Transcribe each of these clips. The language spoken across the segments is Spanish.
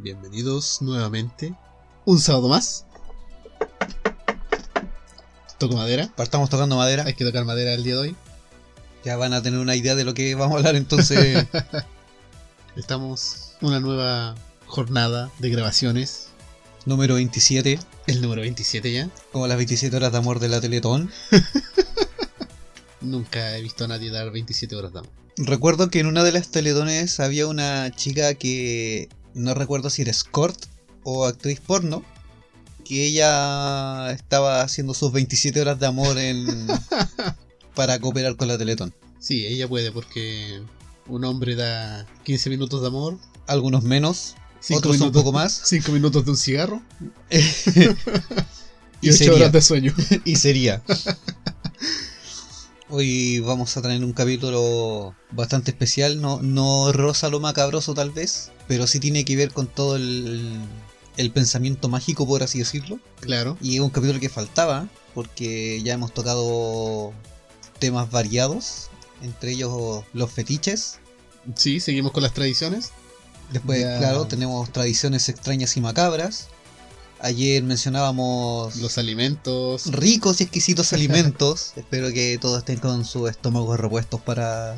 Bienvenidos nuevamente. Un sábado más. Toco madera. Partamos tocando madera. Hay que tocar madera el día de hoy. Ya van a tener una idea de lo que vamos a hablar entonces. Estamos una nueva jornada de grabaciones. número 27. El número 27 ya. Como las 27 horas de amor de la Teletón. Nunca he visto a nadie dar 27 horas de amor. Recuerdo que en una de las Teletones había una chica que no recuerdo si era escort o actriz porno. Que ella estaba haciendo sus 27 horas de amor en para cooperar con la Teletón. Sí, ella puede porque un hombre da 15 minutos de amor. Algunos menos, cinco otros un minutos- poco más. 5 minutos de un cigarro. Y Y 8 sería. horas de sueño. y sería. Hoy vamos a tener un capítulo bastante especial, no, no rosa lo macabroso tal vez, pero sí tiene que ver con todo el, el pensamiento mágico, por así decirlo. Claro. Y es un capítulo que faltaba, porque ya hemos tocado temas variados, entre ellos los fetiches. Sí, seguimos con las tradiciones. Después, Ya. claro, tenemos tradiciones extrañas y macabras. Ayer mencionábamos Los alimentos. ricos y exquisitos alimentos. Espero que todos estén con sus estómagos repuestos para,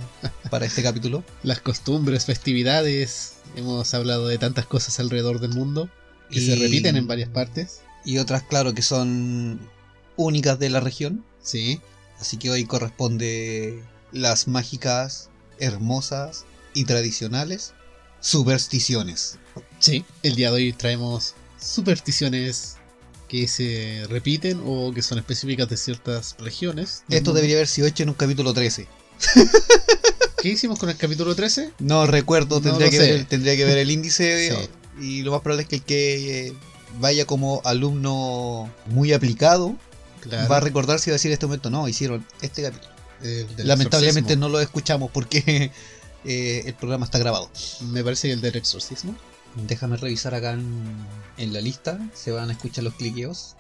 para este capítulo. las costumbres, festividades. Hemos hablado de tantas cosas alrededor del mundo que se repiten en varias partes. Y otras, claro, que son únicas de la región. Sí, Así que hoy corresponde las mágicas, hermosas y tradicionales supersticiones. sí. El día de hoy traemos supersticiones que se repiten o que son específicas de ciertas regiones. Esto mundo. debería haber sido hecho en un capítulo 13. ¿Qué hicimos con el capítulo 13? No recuerdo, No tendría, que, sé. ver, tendría que ver el índice. Sí. Y lo más probable es que el que vaya como alumno muy aplicado Claro. va a recordar si va a decir en este momento, no, hicieron este capítulo. Lamentablemente exorcismo. no lo escuchamos porque eh, el programa está grabado. Me parece que el del exorcismo. Déjame revisar acá en, en la lista, se van a escuchar los cliqueos.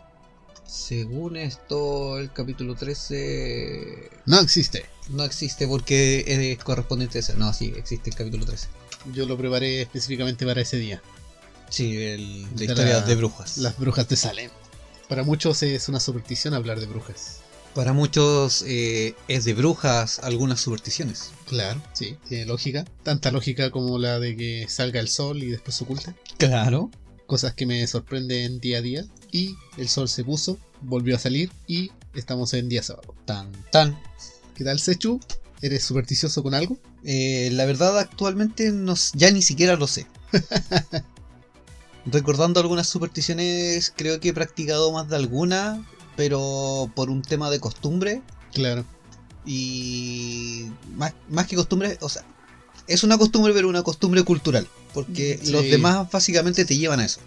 Según esto, el capítulo 13 No existe. no existe porque es correspondiente a ese. No, sí, existe el capítulo 13. Yo lo preparé específicamente para ese día. Sí, el de De historias la- de brujas. Las brujas de Salem. Para muchos es una superstición hablar de brujas. Para muchos eh, es de brujas algunas supersticiones. Claro, sí, tiene lógica. Tanta lógica como la de que salga el sol y después se oculte. Claro. Cosas que me sorprenden día a día. Y el sol se puso, volvió a salir y estamos en día sábado. Tan, tan. ¿Qué tal, Sechu? ¿Eres supersticioso con algo? Eh, la verdad actualmente no ya ni siquiera lo sé. Recordando algunas supersticiones, creo que he practicado más de alguna, pero por un tema de costumbre Claro. y más, más que costumbre, o sea, es una costumbre, pero una costumbre cultural, porque Sí. los demás básicamente te llevan a eso.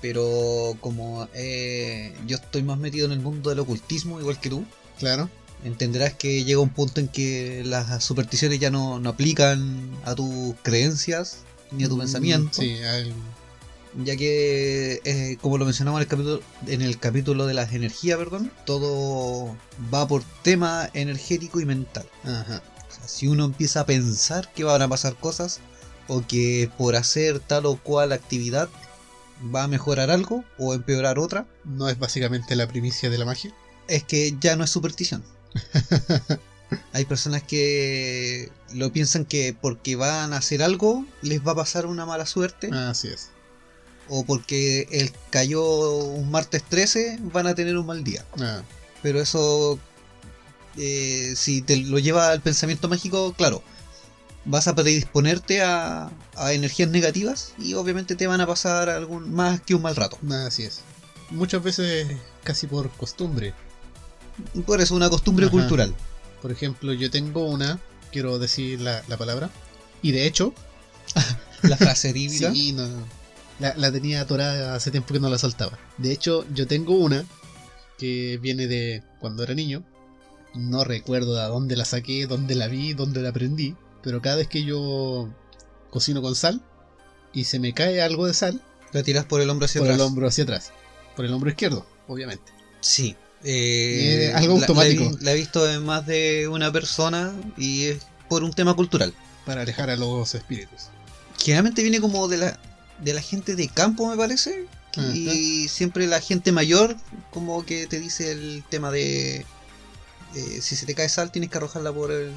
Pero como eh, yo estoy más metido en el mundo del ocultismo, igual que tú, Claro. entenderás que llega un punto en que las supersticiones ya no, no aplican a tus creencias ni a tu Mm, pensamiento, Sí, al- ya que, eh, como lo mencionamos en el capítulo, en el capítulo de las energías, perdón, todo va por tema energético y mental. ajá. O sea, si uno empieza a pensar que van a pasar cosas o que por hacer tal o cual actividad va a mejorar algo o empeorar otra, No es básicamente la primicia de la magia. es que ya no es superstición. Hay personas que lo piensan que porque van a hacer algo les va a pasar una mala suerte Así es. O porque el cayó un martes 13 van a tener un mal día. Ah, Pero eso, eh, si te lo lleva al pensamiento mágico, claro, vas a predisponerte a, a energías negativas y obviamente te van a pasar algún más que un mal rato. así es. Muchas veces casi por costumbre. Por eso una costumbre Ajá. cultural. Por ejemplo, yo tengo una, quiero decir la, la palabra, y de hecho, La frase típica. Sí, no. La, la tenía atorada hace tiempo que no la soltaba. De hecho, yo tengo una que viene de cuando era niño. No recuerdo de dónde la saqué, dónde la vi, dónde la aprendí. Pero cada vez que yo cocino con sal y se me cae algo de sal, La tiras por el hombro hacia por atrás. el hombro hacia atrás. Por el hombro izquierdo, obviamente. Sí. Eh, Eh, algo automático. La, la he visto en más de una persona y es por un tema cultural. Para alejar a los espíritus. Generalmente viene como de la, de la gente de campo, me parece. Y siempre la gente mayor como que te dice el tema de... eh, si se te cae sal tienes que arrojarla por el,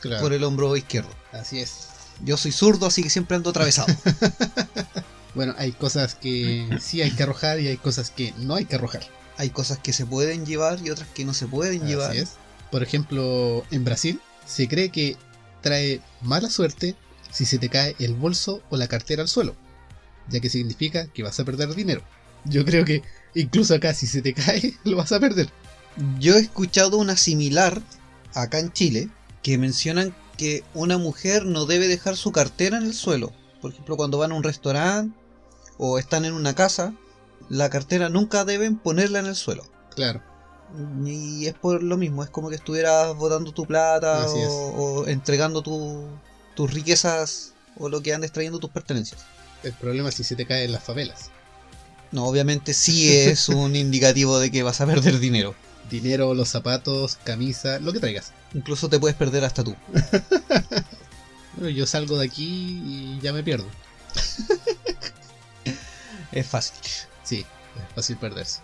Claro. por el hombro izquierdo. Así es. Yo soy zurdo, así que siempre ando atravesado. Bueno, hay cosas que sí hay que arrojar y hay cosas que no hay que arrojar. Hay cosas que se pueden llevar y otras que no se pueden llevar. Así es. Por ejemplo, en Brasil se cree que trae mala suerte si se te cae el bolso o la cartera al suelo, ya que significa que vas a perder dinero. Yo creo que incluso acá si se te cae lo vas a perder. Yo he escuchado una similar acá en Chile que mencionan que una mujer no debe dejar su cartera en el suelo. Por ejemplo, cuando van a un restaurante o están en una casa, la cartera nunca deben ponerla en el suelo. Claro, Y es por lo mismo, es como que estuvieras botando tu plata o entregando tu- tus riquezas o lo que andes trayendo tus pertenencias. El problema es si se te cae en las favelas. No, obviamente sí es un indicativo de que vas a perder dinero. Dinero, los zapatos, camisa, lo que traigas. Incluso te puedes perder hasta tú. Bueno, yo salgo de aquí y ya me pierdo. Es fácil. Sí, es fácil perderse.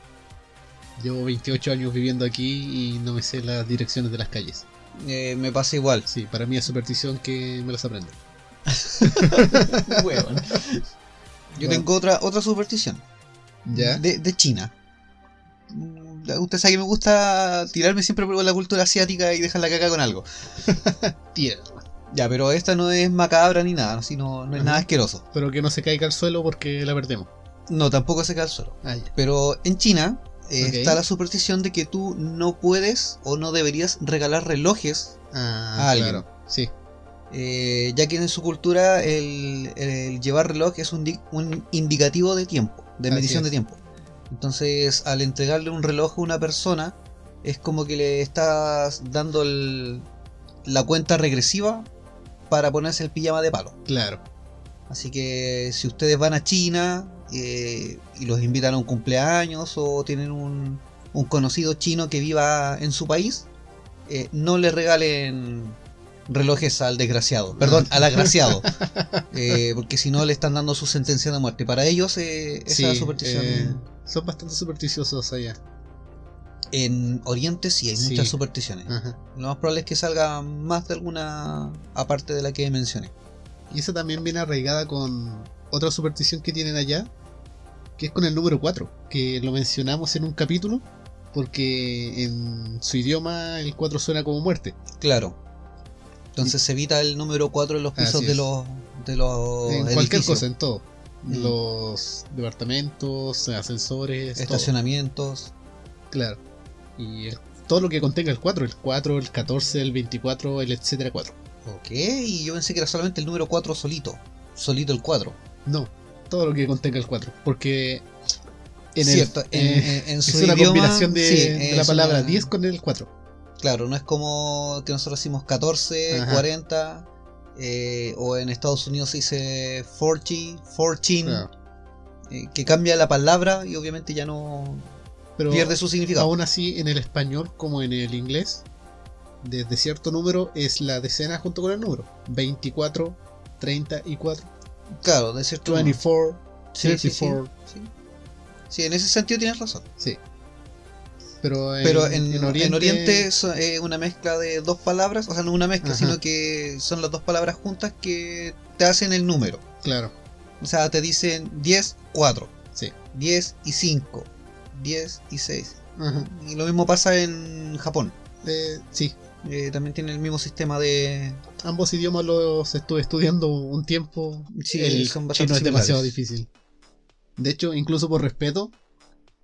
Llevo 28 años viviendo aquí y no me sé las direcciones de las calles. Eh, me pasa igual. Sí, para mí es superstición que me las Yo Bueno. tengo otra, otra superstición. ¿Ya? De, de China. Usted sabe que me gusta tirarme siempre por la cultura asiática y dejar la caca con algo. Tierra. Ya, pero esta no es macabra ni nada, sino no es Ajá. nada asqueroso. Pero que no se caiga al suelo porque la perdemos. No, tampoco se cae al suelo. Ah. Pero en China eh, está la superstición de que tú no puedes o no deberías regalar relojes, Ah, A alguien. claro. Sí, eh, ya que en su cultura el, el llevar reloj es un, di- un indicativo de tiempo, de medición de tiempo. Entonces, al entregarle un reloj a una persona, es como que le estás dando el- la cuenta regresiva para ponerse el pijama de palo. claro. Así que si ustedes van a China eh, y los invitan a un cumpleaños o tienen un, un conocido chino que viva en su país, eh, no le regalen relojes al desgraciado, perdón, al agraciado, Eh, porque si no le están dando su sentencia de muerte. Para ellos eh, esa Sí, superstición eh, son bastante supersticiosos allá. en Oriente sí hay Sí. muchas supersticiones. Ajá. Lo más probable es que salga más de alguna aparte de la que mencioné. Y esa también viene arraigada con otra superstición que tienen allá, que es con el número 4, que lo mencionamos en un capítulo, porque en su idioma el 4 suena como muerte. Claro. Entonces se evita el número 4 en los pisos de los de los en cualquier edificios, cosa, en todo. Mm. Los departamentos, ascensores, todo. estacionamientos. Claro. Y el- todo lo que contenga el 4, el 4, el 14, el 24, el etcétera 4. Ok, y yo pensé que era solamente el número 4 solito. Solito el 4. No, todo lo que contenga el 4. Porque en el- Cierto, en, eh, en- en su es una idioma, combinación de, sí, de la palabra una- 10 con el 4. Claro, no es como que nosotros decimos 14, Ajá. 40, eh, o en Estados Unidos se dice 40, 14, Claro. eh, que cambia la palabra y obviamente ya no Pero pierde su significado. aún así, en el español como en el inglés, desde cierto número es la decena junto con el número. 24, 34, Claro, de cierto modo. 24, Sí, sí, sí, 34. sí. Sí, en ese sentido tienes razón. Sí. Pero en, Pero en, en en Oriente, es eh, una mezcla de dos palabras, o sea, no una mezcla, Ajá. sino que son las dos palabras juntas que te hacen el número. Claro, O sea, te dicen 10, 4, sí. 10 y 5, 10 y 6. Ajá. Y lo mismo pasa en Japón. Eh, sí, Eh, también tiene el mismo sistema de... ambos idiomas los estuve estudiando un tiempo. Sí, el son chino es demasiado difícil. De hecho, incluso por respeto,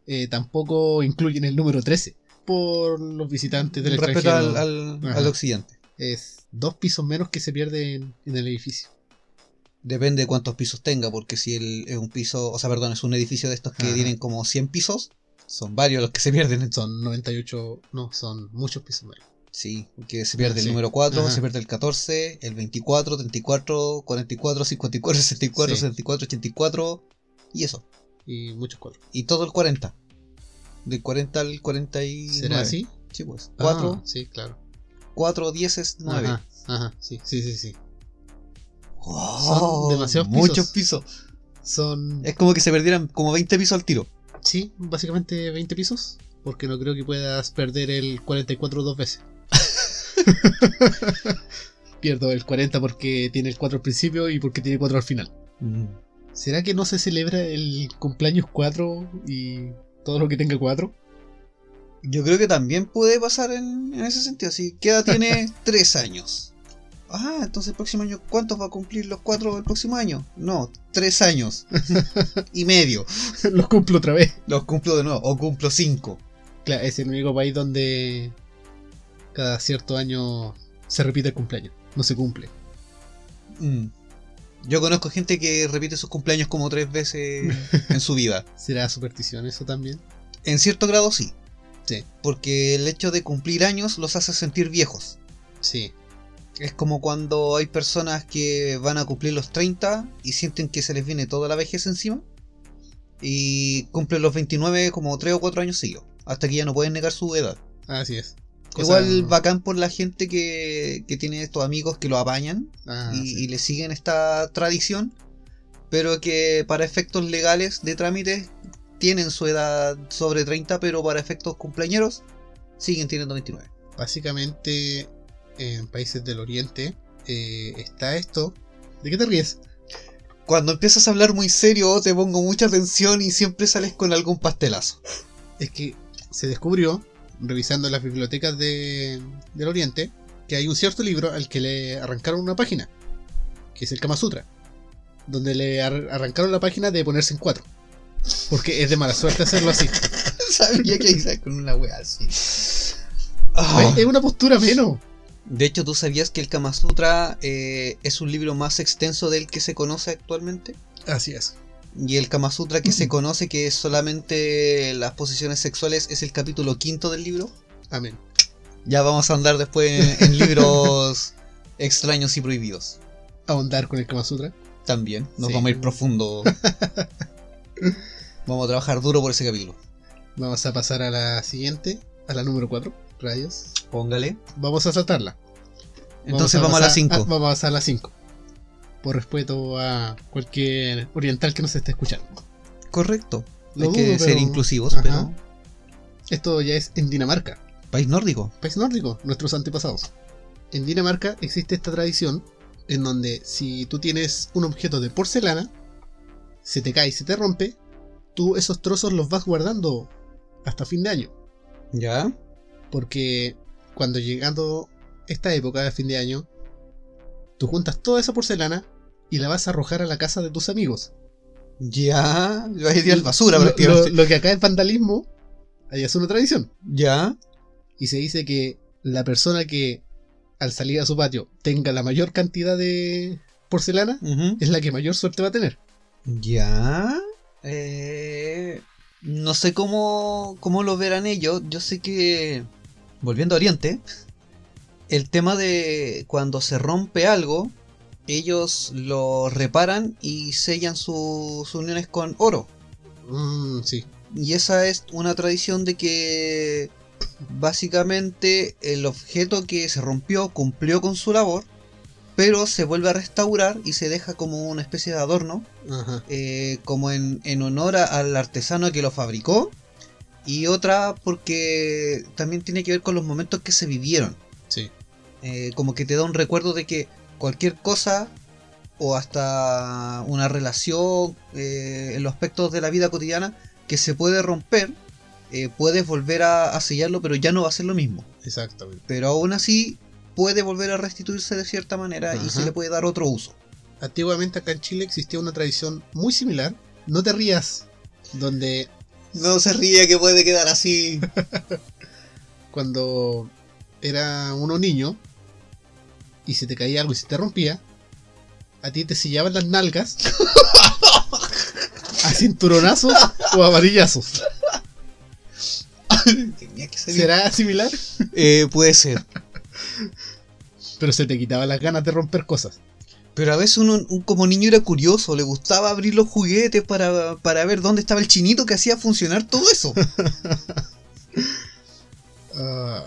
eh, tampoco incluyen el número 13 por los visitantes del Respecto extranjero. al, al, al occidente. Es dos pisos menos que se pierde en, el edificio. Depende de cuántos pisos tenga, porque si el, es un piso, o sea, perdón, es un edificio de estos que Ajá. tienen como 100 pisos, son varios los que se pierden. Son 98, no, son muchos pisos menos. Sí, que se pierde el Sí. número 4, Ajá. se pierde el 14, el 24, 34, 44, 54, 64, Sí. 74, 84 y eso. Y muchos cuatro. Y todo el 40. Del 40 al 49. ¿Será así? Sí, pues. 4, Ah, sí, claro. 4, 10 es 9. Ajá, ajá, sí, sí, sí, sí. Oh, Son demasiados Muchos pisos. Son, Es como que se perdieran como 20 pisos al tiro. sí, básicamente 20 pisos. Porque no creo que puedas perder el 44 dos veces. Pierdo el 40 porque tiene el 4 al principio y porque tiene 4 al final. ¿Será que no se celebra el cumpleaños 4 y todo lo que tenga 4? Yo creo que también puede pasar en, en ese sentido. Si queda tiene 3 años. Ah, entonces el próximo año, ¿cuántos va a cumplir los 4 el próximo año? No, 3 años. y medio. Los cumplo otra vez. Los cumplo de nuevo, o cumplo 5. Claro, es el único país donde cada cierto año se repite el cumpleaños. No se cumple. Mm. Yo conozco gente que repite sus cumpleaños como 3 veces en su vida. ¿Será superstición eso también? En cierto grado sí. Sí. Porque el hecho de cumplir años los hace sentir viejos. Sí. Es como cuando hay personas que van a cumplir los 30 y sienten que se les viene toda la vejez encima. Y cumplen los 29 como 3 o 4 años seguidos. Hasta que ya no pueden negar su edad. Así es. Igual bacán por la gente que, que tiene estos amigos que lo apañan Ah, y, sí. y le siguen esta tradición. Pero que para efectos legales de trámites tienen su edad sobre 30, pero para efectos cumpleañeros siguen teniendo 29. Básicamente, en países del oriente eh, está esto. ¿De qué te ríes? Cuando empiezas a hablar muy serio te pongo mucha atención y siempre sales con algún pastelazo. Es que se descubrió, revisando las bibliotecas de- del oriente, que hay un cierto libro al que le arrancaron una página, que es el Kama Sutra, donde le ar- arrancaron la página de ponerse en cuatro. Porque es de mala suerte hacerlo así. Sabía que ibas con una wea así. Ah. Es una postura menos. De hecho, ¿tú sabías que el Kama Sutra eh, es un libro más extenso del que se conoce actualmente? Así es. Y el Kama Sutra que se conoce que es solamente las posiciones sexuales es el capítulo quinto del libro. Amén. Ya vamos a andar después en libros extraños y prohibidos. Ahondar con el Kama Sutra. También, nos Sí. vamos a ir profundo. vamos a trabajar duro por ese capítulo. Vamos a pasar a la siguiente, a la número 4. Rayos. Póngale. Vamos a saltarla. Entonces vamos a la pasar- 5. ah, vamos a pasar a la 5. Por respeto a cualquier oriental que nos esté escuchando. Correcto. Lo Hay que ser inclusivos, Ajá. pero. Esto ya es en Dinamarca, País nórdico. país nórdico, nuestros antepasados. En Dinamarca existe esta tradición en donde si tú tienes un objeto de porcelana, se te cae y se te rompe, tú esos trozos los vas guardando hasta fin de año. ¿Ya? Porque cuando llegando esta época de fin de año, tú juntas toda esa porcelana y la vas a arrojar a la casa de tus amigos. Ya. Yo ahí al basura Lo- lo, lo que acá es vandalismo, allá es una tradición. Ya. Y se dice que la persona que al salir a su patio tenga la mayor cantidad de porcelana es la que mayor suerte va a tener. Ya. Eh, no sé cómo, cómo lo verán ellos. Yo sé que, volviendo a Oriente, el tema de cuando se rompe algo, ellos lo reparan y sellan su- sus uniones con oro. Mm, sí. Y esa es una tradición de que básicamente el objeto que se rompió cumplió con su labor, pero se vuelve a restaurar y se deja como una especie de adorno Ajá. eh, como en, en honor a- al artesano que lo fabricó y otra porque también tiene que ver con los momentos que se vivieron. Sí. Eh, como que te da un recuerdo de que cualquier cosa o hasta una relación eh, en los aspectos de la vida cotidiana que se puede romper, eh, puedes volver a, a sellarlo, pero ya no va a ser lo mismo. Exactamente. Pero aún así puede volver a restituirse de cierta manera y se le puede dar otro uso. Antiguamente acá en Chile existía una tradición muy similar. No te rías. Donde No se ríe que puede quedar así. cuando era uno niño y se te caía algo y se te rompía, a ti te sillaban las nalgas a cinturonazos o a varillazos. Tenía que salir. ¿Será similar? Eh, puede ser. Pero se te quitaban las ganas de romper cosas. Pero a veces uno, un- como niño era curioso, le gustaba abrir los juguetes para, para ver dónde estaba el chinito que hacía funcionar todo eso. Ah,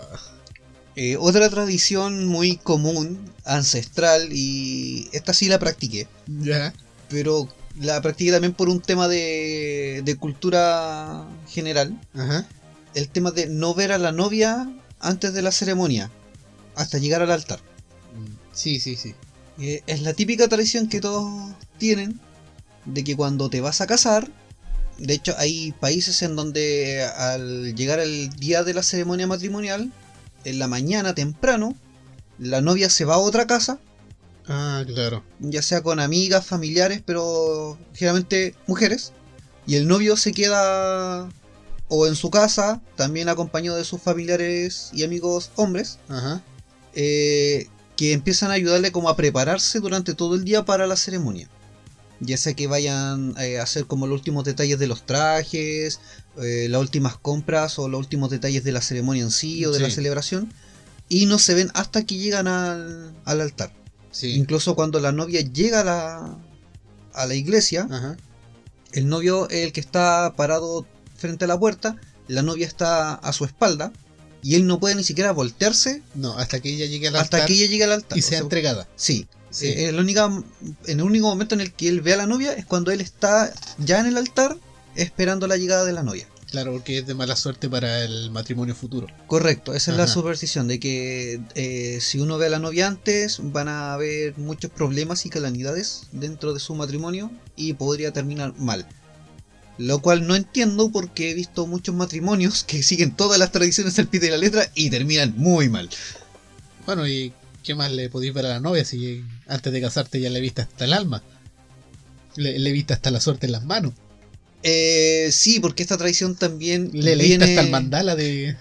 Eh, otra tradición muy común, ancestral, y esta sí la practiqué, pero la practiqué también por un tema de, de cultura general, Ajá. el tema de no ver a la novia antes de la ceremonia, hasta llegar al altar. Sí, sí, sí. Eh, es la típica tradición que todos tienen de que cuando te vas a casar, de hecho hay países en donde al llegar el día de la ceremonia matrimonial, en la mañana temprano, la novia se va a otra casa, Ah, claro. ya sea con amigas, familiares, pero generalmente mujeres, y el novio se queda o en su casa, también acompañado de sus familiares y amigos hombres, Ajá. eh, que empiezan a ayudarle como a prepararse durante todo el día para la ceremonia. Ya sea que vayan eh, a hacer como los últimos detalles de los trajes, eh, las últimas compras o los últimos detalles de la ceremonia en sí o de la celebración. Y no se ven hasta que llegan al, al altar. Sí. Incluso cuando la novia llega a la, a la iglesia, Ajá. el novio es el que está parado frente a la puerta, la novia está a su espalda y él no puede ni siquiera voltearse No, hasta que ella llegue al hasta altar que ella llegue al altar. y sea sea, entregada. Sí, Sí. Eh, el, única, en el único momento en el que él ve a la novia es cuando él está ya en el altar esperando la llegada de la novia. Claro, porque es de mala suerte para el matrimonio futuro. Correcto, esa es la superstición de que eh, si uno ve a la novia antes van a haber muchos problemas y calamidades dentro de su matrimonio y podría terminar mal. Lo cual no entiendo porque he visto muchos matrimonios que siguen todas las tradiciones al pie de la letra y terminan muy mal. Bueno, ¿y qué más le podéis ver a la novia si antes de casarte ya le viste hasta el alma? Le, le viste hasta la suerte en las manos. Eh, sí, porque esta tradición también Le leíste viene- hasta el mandala de...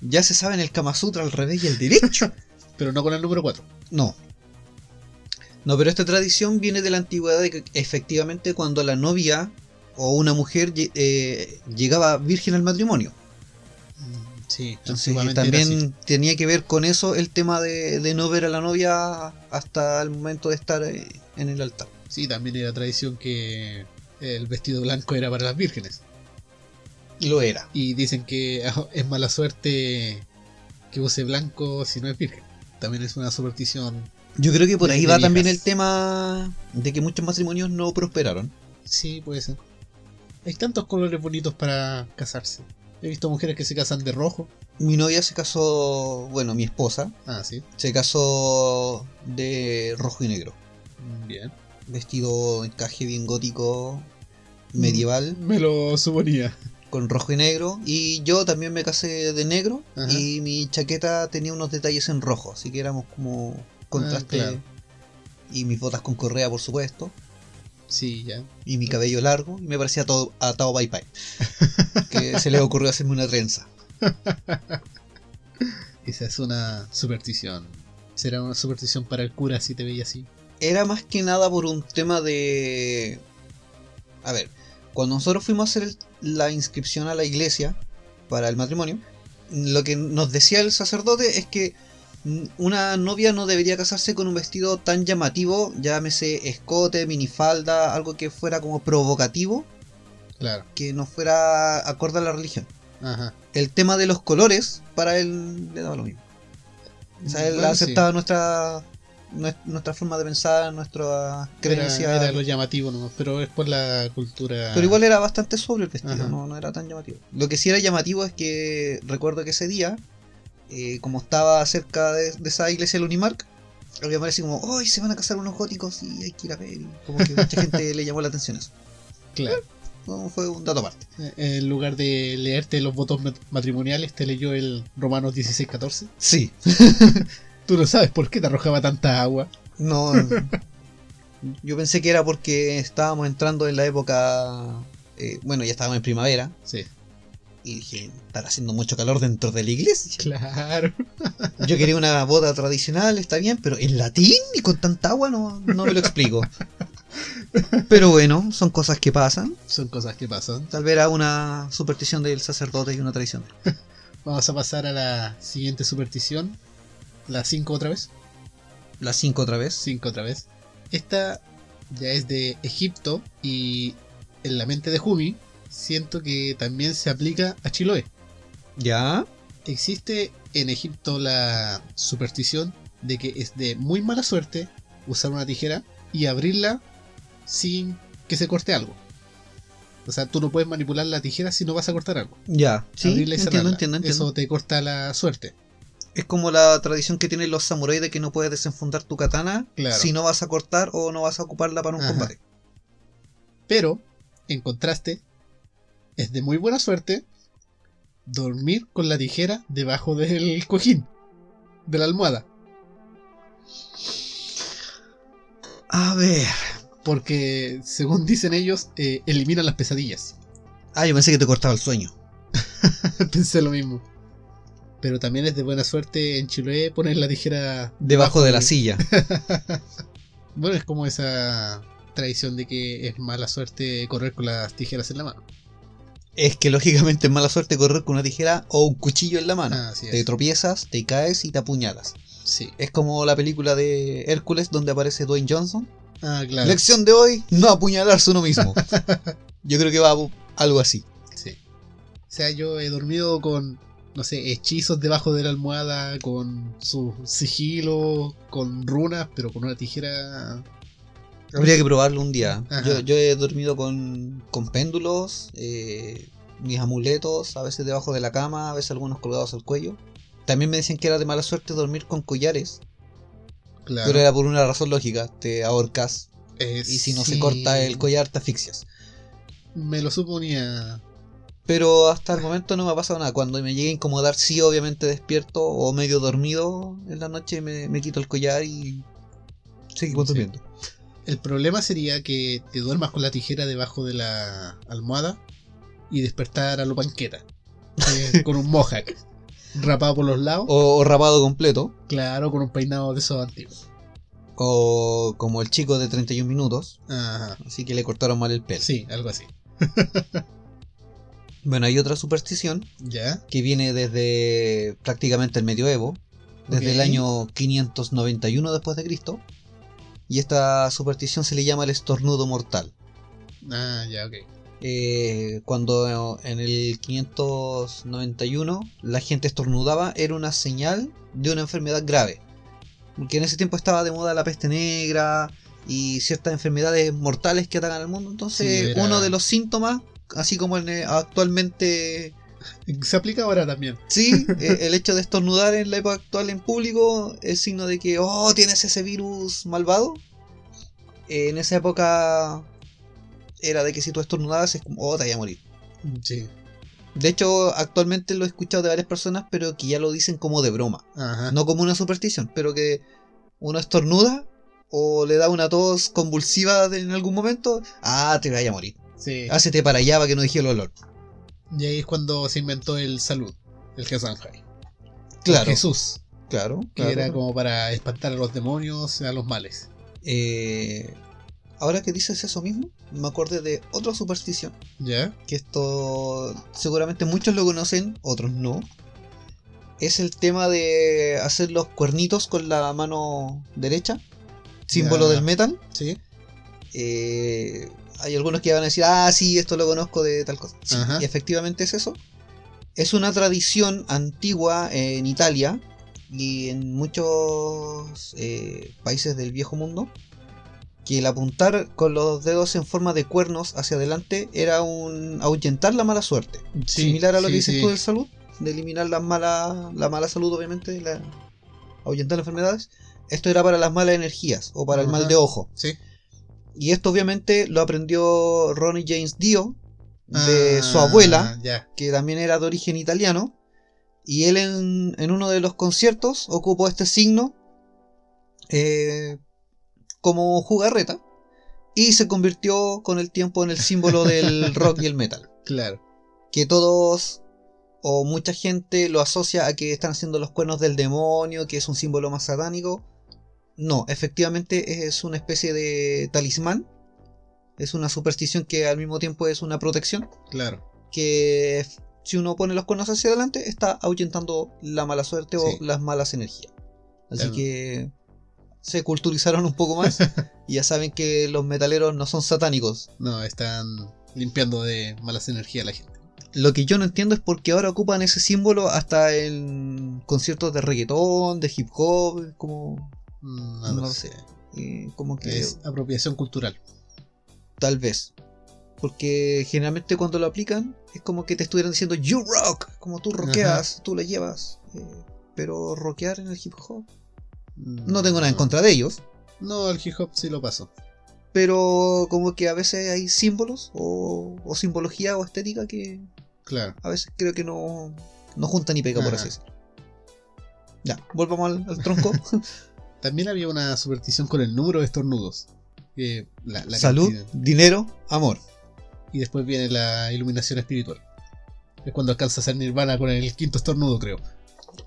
ya se sabe en el Kama Sutra al revés y al derecho. Pero no con el número 4. No. No, pero esta tradición viene de la antigüedad de que efectivamente cuando la novia o una mujer eh, llegaba virgen al matrimonio. Sí, Entonces también tenía que ver con eso el tema de, de no ver a la novia hasta el momento de estar eh, en el altar. Sí, también era tradición que el vestido blanco era para las vírgenes. Lo era. Y dicen que ah, es mala suerte que use blanco si no es virgen. También es una superstición. Yo creo que por ahí va también el tema de que muchos matrimonios no prosperaron. Sí, puede ser. Hay tantos colores bonitos para casarse. He visto mujeres que se casan de rojo. Mi novia se casó, bueno, mi esposa Ah, sí. se casó de rojo y negro. Bien. vestido encaje bien gótico medieval Me lo suponía. con rojo y negro y yo también me casé de negro Ajá. y mi chaqueta tenía unos detalles en rojo así que éramos como contraste claro. y mis botas con correa por supuesto Sí, ya. y mi cabello largo y me parecía todo atado bye bye que se le ocurrió hacerme una trenza Esa es una superstición. Será una superstición para el cura si te veía así. era más que nada por un tema de a ver cuando nosotros fuimos a hacer el- la inscripción a la iglesia para el matrimonio lo que nos decía el sacerdote es que una novia no debería casarse con un vestido tan llamativo, llámese escote, minifalda, algo que fuera como provocativo, Claro. que no fuera acorde a la religión. Ajá. El tema de los colores, para él le daba lo mismo. O sea, él Bueno, sí. aceptaba nuestra, nues- nuestra forma de pensar, nuestra creencia. Era, era lo llamativo, ¿no? pero es por la cultura. Pero igual era bastante sobrio el vestido, no, no era tan llamativo. Lo que sí era llamativo es que recuerdo que ese día, eh, como estaba cerca de, de esa iglesia del Unimark, había parecido como, ¡Hoy se van a casar unos góticos y hay que ir a ver! Y como que mucha gente le llamó la atención eso. Claro. No, fue un dato aparte. Eh, En lugar de leerte los votos mat- matrimoniales, te leyó el Romanos 16-14. Sí. Tú no sabes por qué te arrojaba tanta agua. No. yo pensé que era porque estábamos entrando en la época. eh, bueno, ya estábamos en primavera. Sí. Y dije, estará haciendo mucho calor dentro de la iglesia. Claro. Yo quería una boda tradicional, está bien, pero en latín y con tanta agua no, no me lo explico. Pero bueno, son cosas que pasan. Son cosas que pasan. Tal vez era una superstición del sacerdote y una tradición. Vamos a pasar a la siguiente superstición. La 5 otra vez. La 5 otra vez. 5 otra vez. Esta ya es de Egipto y en la mente de Jumi siento que también se aplica a Chiloé. ¿Ya? Existe en Egipto la superstición de que es de muy mala suerte usar una tijera y abrirla sin que se corte algo. O sea, tú no puedes manipular la tijera si no vas a cortar algo. Ya. Sí, Abrirla y entiendo, entiendo, entiendo. Eso te corta la suerte. Es como la tradición que tienen los samuráis de que no puedes desenfundar tu katana Claro. si no vas a cortar o no vas a ocuparla para un Ajá. combate. Pero, en contraste, es de muy buena suerte dormir con la tijera debajo del cojín, de la almohada. A ver. Porque, según dicen ellos, eh, elimina las pesadillas. Ah, yo pensé que te cortaba el sueño. Pensé lo mismo. Pero también es de buena suerte en Chiloé poner la tijera Debajo de la silla. Bueno, es como esa tradición de que es mala suerte correr con las tijeras en la mano. Es que lógicamente es mala suerte correr con una tijera o un cuchillo en la mano. Ah, así te es. tropiezas, te caes y te apuñalas. Sí. Es como la película de Hércules donde aparece Dwayne Johnson. Ah, claro. Lección de hoy, no apuñalarse uno mismo. Yo creo que va algo así. Sí. O sea, yo he dormido con, no sé, hechizos debajo de la almohada, con su sigilo, con runas, pero con una tijera. Habría que probarlo un día. Yo, yo he dormido con, con péndulos, eh, mis amuletos, a veces debajo de la cama, a veces algunos colgados al cuello. También me decían que era de mala suerte dormir con collares, Claro. pero era por una razón lógica, te ahorcas Eh, y si no se corta el collar te asfixias. Me lo suponía. Pero hasta el momento no me ha pasado nada. Cuando me llegue a incomodar, sí, obviamente despierto o medio dormido en la noche, me, me quito el collar y seguimos Sí. durmiendo. El problema sería que te duermas con la tijera debajo de la almohada y despertar a lo panqueta. eh, con un mohawk. Rapado por los lados. O, o rapado completo, Claro, con un peinado de esos antiguos. o como el chico de 31 minutos, Ajá. así que le cortaron mal el pelo. Sí, algo así. Bueno, hay otra superstición ¿Ya? que viene desde prácticamente el medioevo, desde el año 591 después de Cristo, y esta superstición se le llama el estornudo mortal. Ah, ya, ok. Eh, cuando en el 591 la gente estornudaba era una señal de una enfermedad grave. Porque en ese tiempo estaba de moda la peste negra y ciertas enfermedades mortales que atacan al mundo. Entonces Sí, era- uno de los síntomas, así como en, eh, actualmente Se aplica ahora también. Sí, eh, el hecho de estornudar en la época actual en público es signo de que, oh, tienes ese virus malvado. Eh, en esa época era de que si tú estornudabas es como, oh, te voy a morir. Sí. De hecho, actualmente lo he escuchado de varias personas, pero que ya lo dicen como de broma. Ajá. No como una superstición, pero que uno estornuda o le da una tos convulsiva en algún momento, ah, te vaya a morir. Sí. Hácete para allá para que no deje el olor. Y ahí es cuando se inventó el salud, el Gesanjai. Claro, Jesús, claro. que claro. era como para espantar a los demonios, a los males. Eh, ahora que dices eso mismo, me acordé de otra superstición. ¿Ya? Que esto seguramente muchos lo conocen, otros no. Es el tema de hacer los cuernitos con la mano derecha, símbolo Ya. del metal. Sí. Eh, hay algunos que van a decir, ah, sí, esto lo conozco de tal cosa. Sí, y efectivamente es eso. Es una tradición antigua en Italia y en muchos eh, países del viejo mundo que el apuntar con los dedos en forma de cuernos hacia adelante era un ahuyentar la mala suerte. Sí, Similar a lo sí, que dices sí. tú del salud, de eliminar la mala, la mala salud, obviamente, la, ahuyentar las enfermedades. Esto era para las malas energías o para el mal de ojo. Sí. Y esto obviamente lo aprendió Ronnie James Dio de Ah, su abuela, Ya. que también era de origen italiano. Y él en, en uno de los conciertos ocupó este signo eh, como jugarreta. Y se convirtió con el tiempo en el símbolo del rock y el metal. Claro. Que todos o mucha gente lo asocia a que están haciendo los cuernos del demonio, que es un símbolo más satánico. No, efectivamente es una especie de talismán. Es una superstición que al mismo tiempo es una protección. Claro. Que si uno pone los cuernos hacia adelante, está ahuyentando la mala suerte Sí. o las malas energías. Así Claro. que se culturizaron un poco más y ya saben que los metaleros no son satánicos. No, están limpiando de malas energías a la gente. Lo que yo no entiendo es por qué ahora ocupan ese símbolo hasta en conciertos de reggaetón, de hip hop, como, No, No lo sé. eh, como que Es apropiación cultural. tal vez. Porque generalmente cuando lo aplican es como que te estuvieran diciendo You rock, como tú rockeas, tú la llevas. Eh, pero rockear en el hip hop. No tengo nada en contra de ellos. No, el hip hop sí lo paso. Pero como que a veces hay símbolos o, o simbología o estética que Claro. a veces creo que no, no junta ni pega, por así decirlo. Ya, volvamos al, al tronco. También había una superstición con el número de estornudos. Que la- la Salud, cantidad. dinero, amor. Y después viene la iluminación espiritual. Es cuando alcanza a ser nirvana con el quinto estornudo, creo.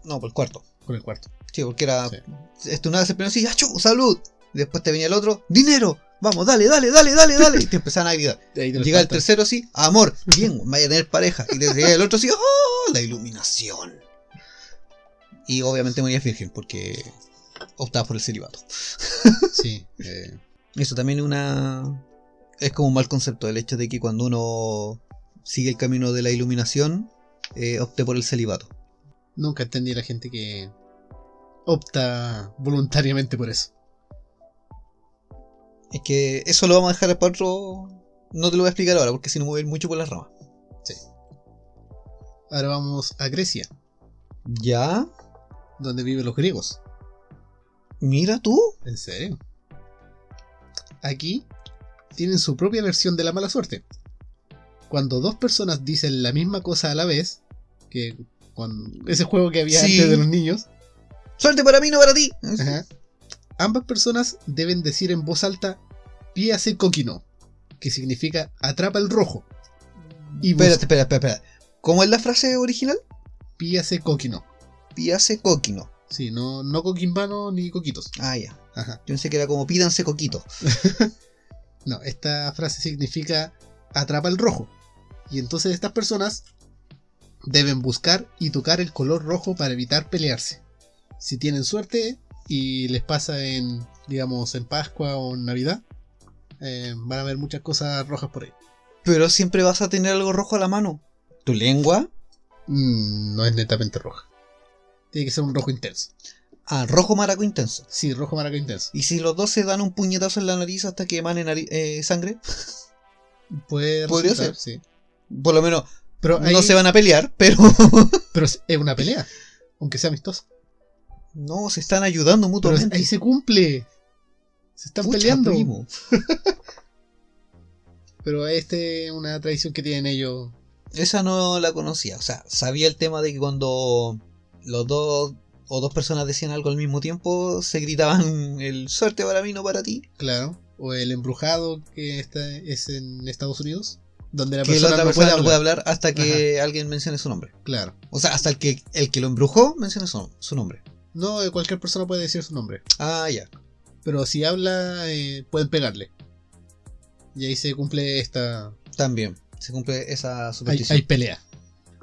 No, por el cuarto. Con el cuarto. Sí, porque era. Sí. Esto una vez el primero así, ¡achú! ¡Salud! Y después te venía el otro, ¡dinero! Vamos, dale, dale, dale, dale, dale. Y te empezaban a gritar. Llega el tercero así, amor, bien, vaya a tener pareja. Y te llega el otro así, ¡oh! La iluminación. Y obviamente morías virgen porque optabas por el celibato. Sí. eh, Eso también es una. Es como un mal concepto el hecho de que cuando uno sigue el camino de la iluminación, eh, opte por el celibato. nunca entendí a la gente que opta voluntariamente por eso. Es que eso lo vamos a dejar para otro. No te lo voy a explicar ahora porque si no me voy a ir mucho por las ramas. Ahora vamos a Grecia, ¿Ya? donde viven los griegos. Mira tú. ¿En serio? Aquí tienen su propia versión de la mala suerte. Cuando dos personas dicen la misma cosa a la vez, que con ese juego que había Sí. antes de los niños, Suerte para mí, no para ti. ajá, ambas personas deben decir en voz alta Píase coquino, que significa atrapa el rojo. Y Espérate, espérate, espérate, espérate. ¿Cómo es la frase original? Píase coquino. Píase coquino. Sí, no, no coquimbano ni coquitos. Ah, ya. Ajá. Yo pensé que era como pídanse coquito. No, esta frase significa atrapa el rojo. Y entonces estas personas deben buscar y tocar el color rojo para evitar pelearse. Si tienen suerte y les pasa en, digamos, en Pascua o en Navidad, eh, van a ver muchas cosas rojas por ahí. Pero siempre vas a tener algo rojo a la mano. ¿Tu lengua? Mm, no es netamente roja. Tiene que ser un rojo intenso. Ah, rojo maraco intenso. Sí, rojo maraca intenso. ¿Y si los dos se dan un puñetazo en la nariz hasta que emane nari- eh, sangre? Puede Podría resultar, ser. sí. Por lo menos Pero, ahí- no se van a pelear, pero pero es una pelea, aunque sea amistosa. no se están ayudando Pero mutuamente. ahí se cumple. Se están Pucha, peleando. primo. Pero este es una tradición que tienen ellos. Esa no la conocía. O sea, sabía el tema de que cuando los dos o dos personas decían algo al mismo tiempo, se gritaban el suerte para mí, no para ti. Claro. O el embrujado que está, es en Estados Unidos. Donde la que la persona, otra no, persona puede no puede hablar. hasta que alguien mencione su nombre. Claro. O sea, hasta el que, el que lo embrujó mencione su, su nombre. No, eh, cualquier persona puede decir su nombre. Ah, ya. Pero si habla, eh, pueden pegarle. Y ahí se cumple esta. También. Se cumple esa Hay, superstición. hay pelea.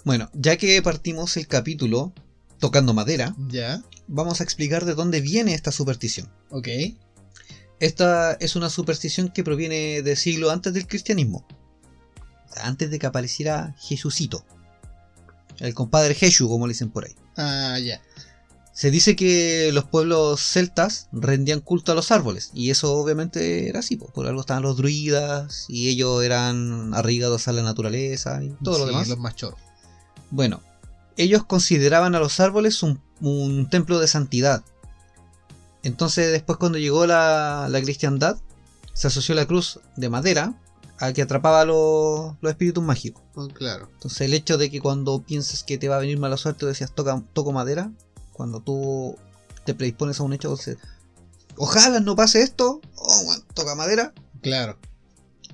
Bueno, ya que partimos el capítulo tocando madera, Ya. vamos a explicar de dónde viene esta superstición. Ok. Esta es una superstición que proviene de siglo antes del cristianismo. Antes de que apareciera Jesucito. El compadre Jesús, como le dicen por ahí. Ah, ya. Se dice que los pueblos celtas rendían culto a los árboles. Y eso obviamente era así. po. Por algo estaban los druidas. Y ellos eran arriesgados a la naturaleza. Y todo lo demás. Los más choros. Bueno, ellos consideraban a los árboles un, un templo de santidad. Entonces después cuando llegó la, la cristiandad, se asoció la cruz de madera a que atrapaba los, los espíritus mágicos. Oh, claro. Entonces el hecho de que cuando pienses que te va a venir mala suerte decías toca, toco madera, cuando tú te predispones a un hecho, dices, ojalá no pase esto, oh, bueno, toca madera, Claro.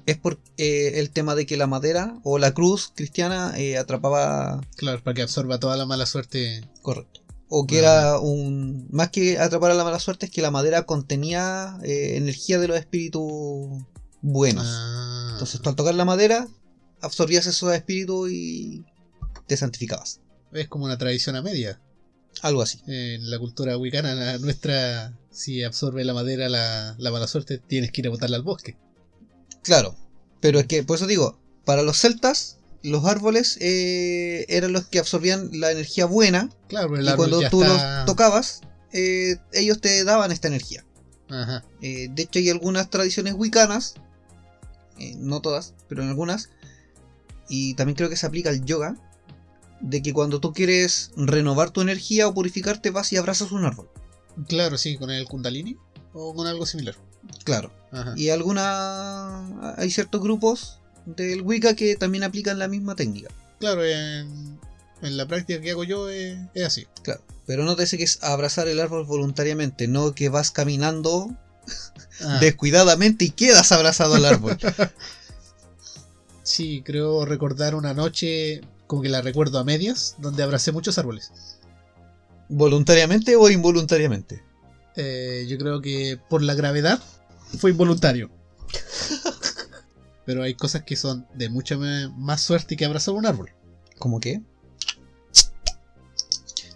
Es por eh, el tema de que la madera o la cruz cristiana eh, atrapaba Claro, para que absorba toda la mala suerte. correcto. O que Ah. era un... Más que atrapar a la mala suerte, es que la madera contenía eh, energía de los espíritus buenos. Ah. Entonces tú al tocar la madera, absorbías esos espíritus y te santificabas. Es como una tradición a media. Algo así. En la cultura wicana, la nuestra, si absorbe la madera la, la mala suerte, tienes que ir a botarla al bosque. Claro. Pero es que, por eso digo, para los celtas, los árboles eh, eran los que absorbían la energía buena Claro, el y árbol cuando tú está... los tocabas, eh, ellos te daban esta energía. Ajá. Eh, de hecho, hay algunas tradiciones wicanas, eh, no todas, pero en algunas, y también creo que se aplica al yoga, de que cuando tú quieres renovar tu energía o purificarte, vas y abrazas un árbol. Claro, sí, con el kundalini o con algo similar. Claro. Ajá. Y alguna hay ciertos grupos del Wicca que también aplican la misma técnica. Claro, en, en la práctica que hago yo es, es así. Claro. Pero no te sé que es abrazar el árbol voluntariamente, no que vas caminando Ah, descuidadamente y quedas abrazado al árbol. Sí, creo recordar una noche, como que la recuerdo a medias, donde abracé muchos árboles. ¿Voluntariamente o involuntariamente? Eh, yo creo que por la gravedad fue involuntario. Pero hay cosas que son de mucha más suerte que abrazar un árbol. ¿Cómo qué?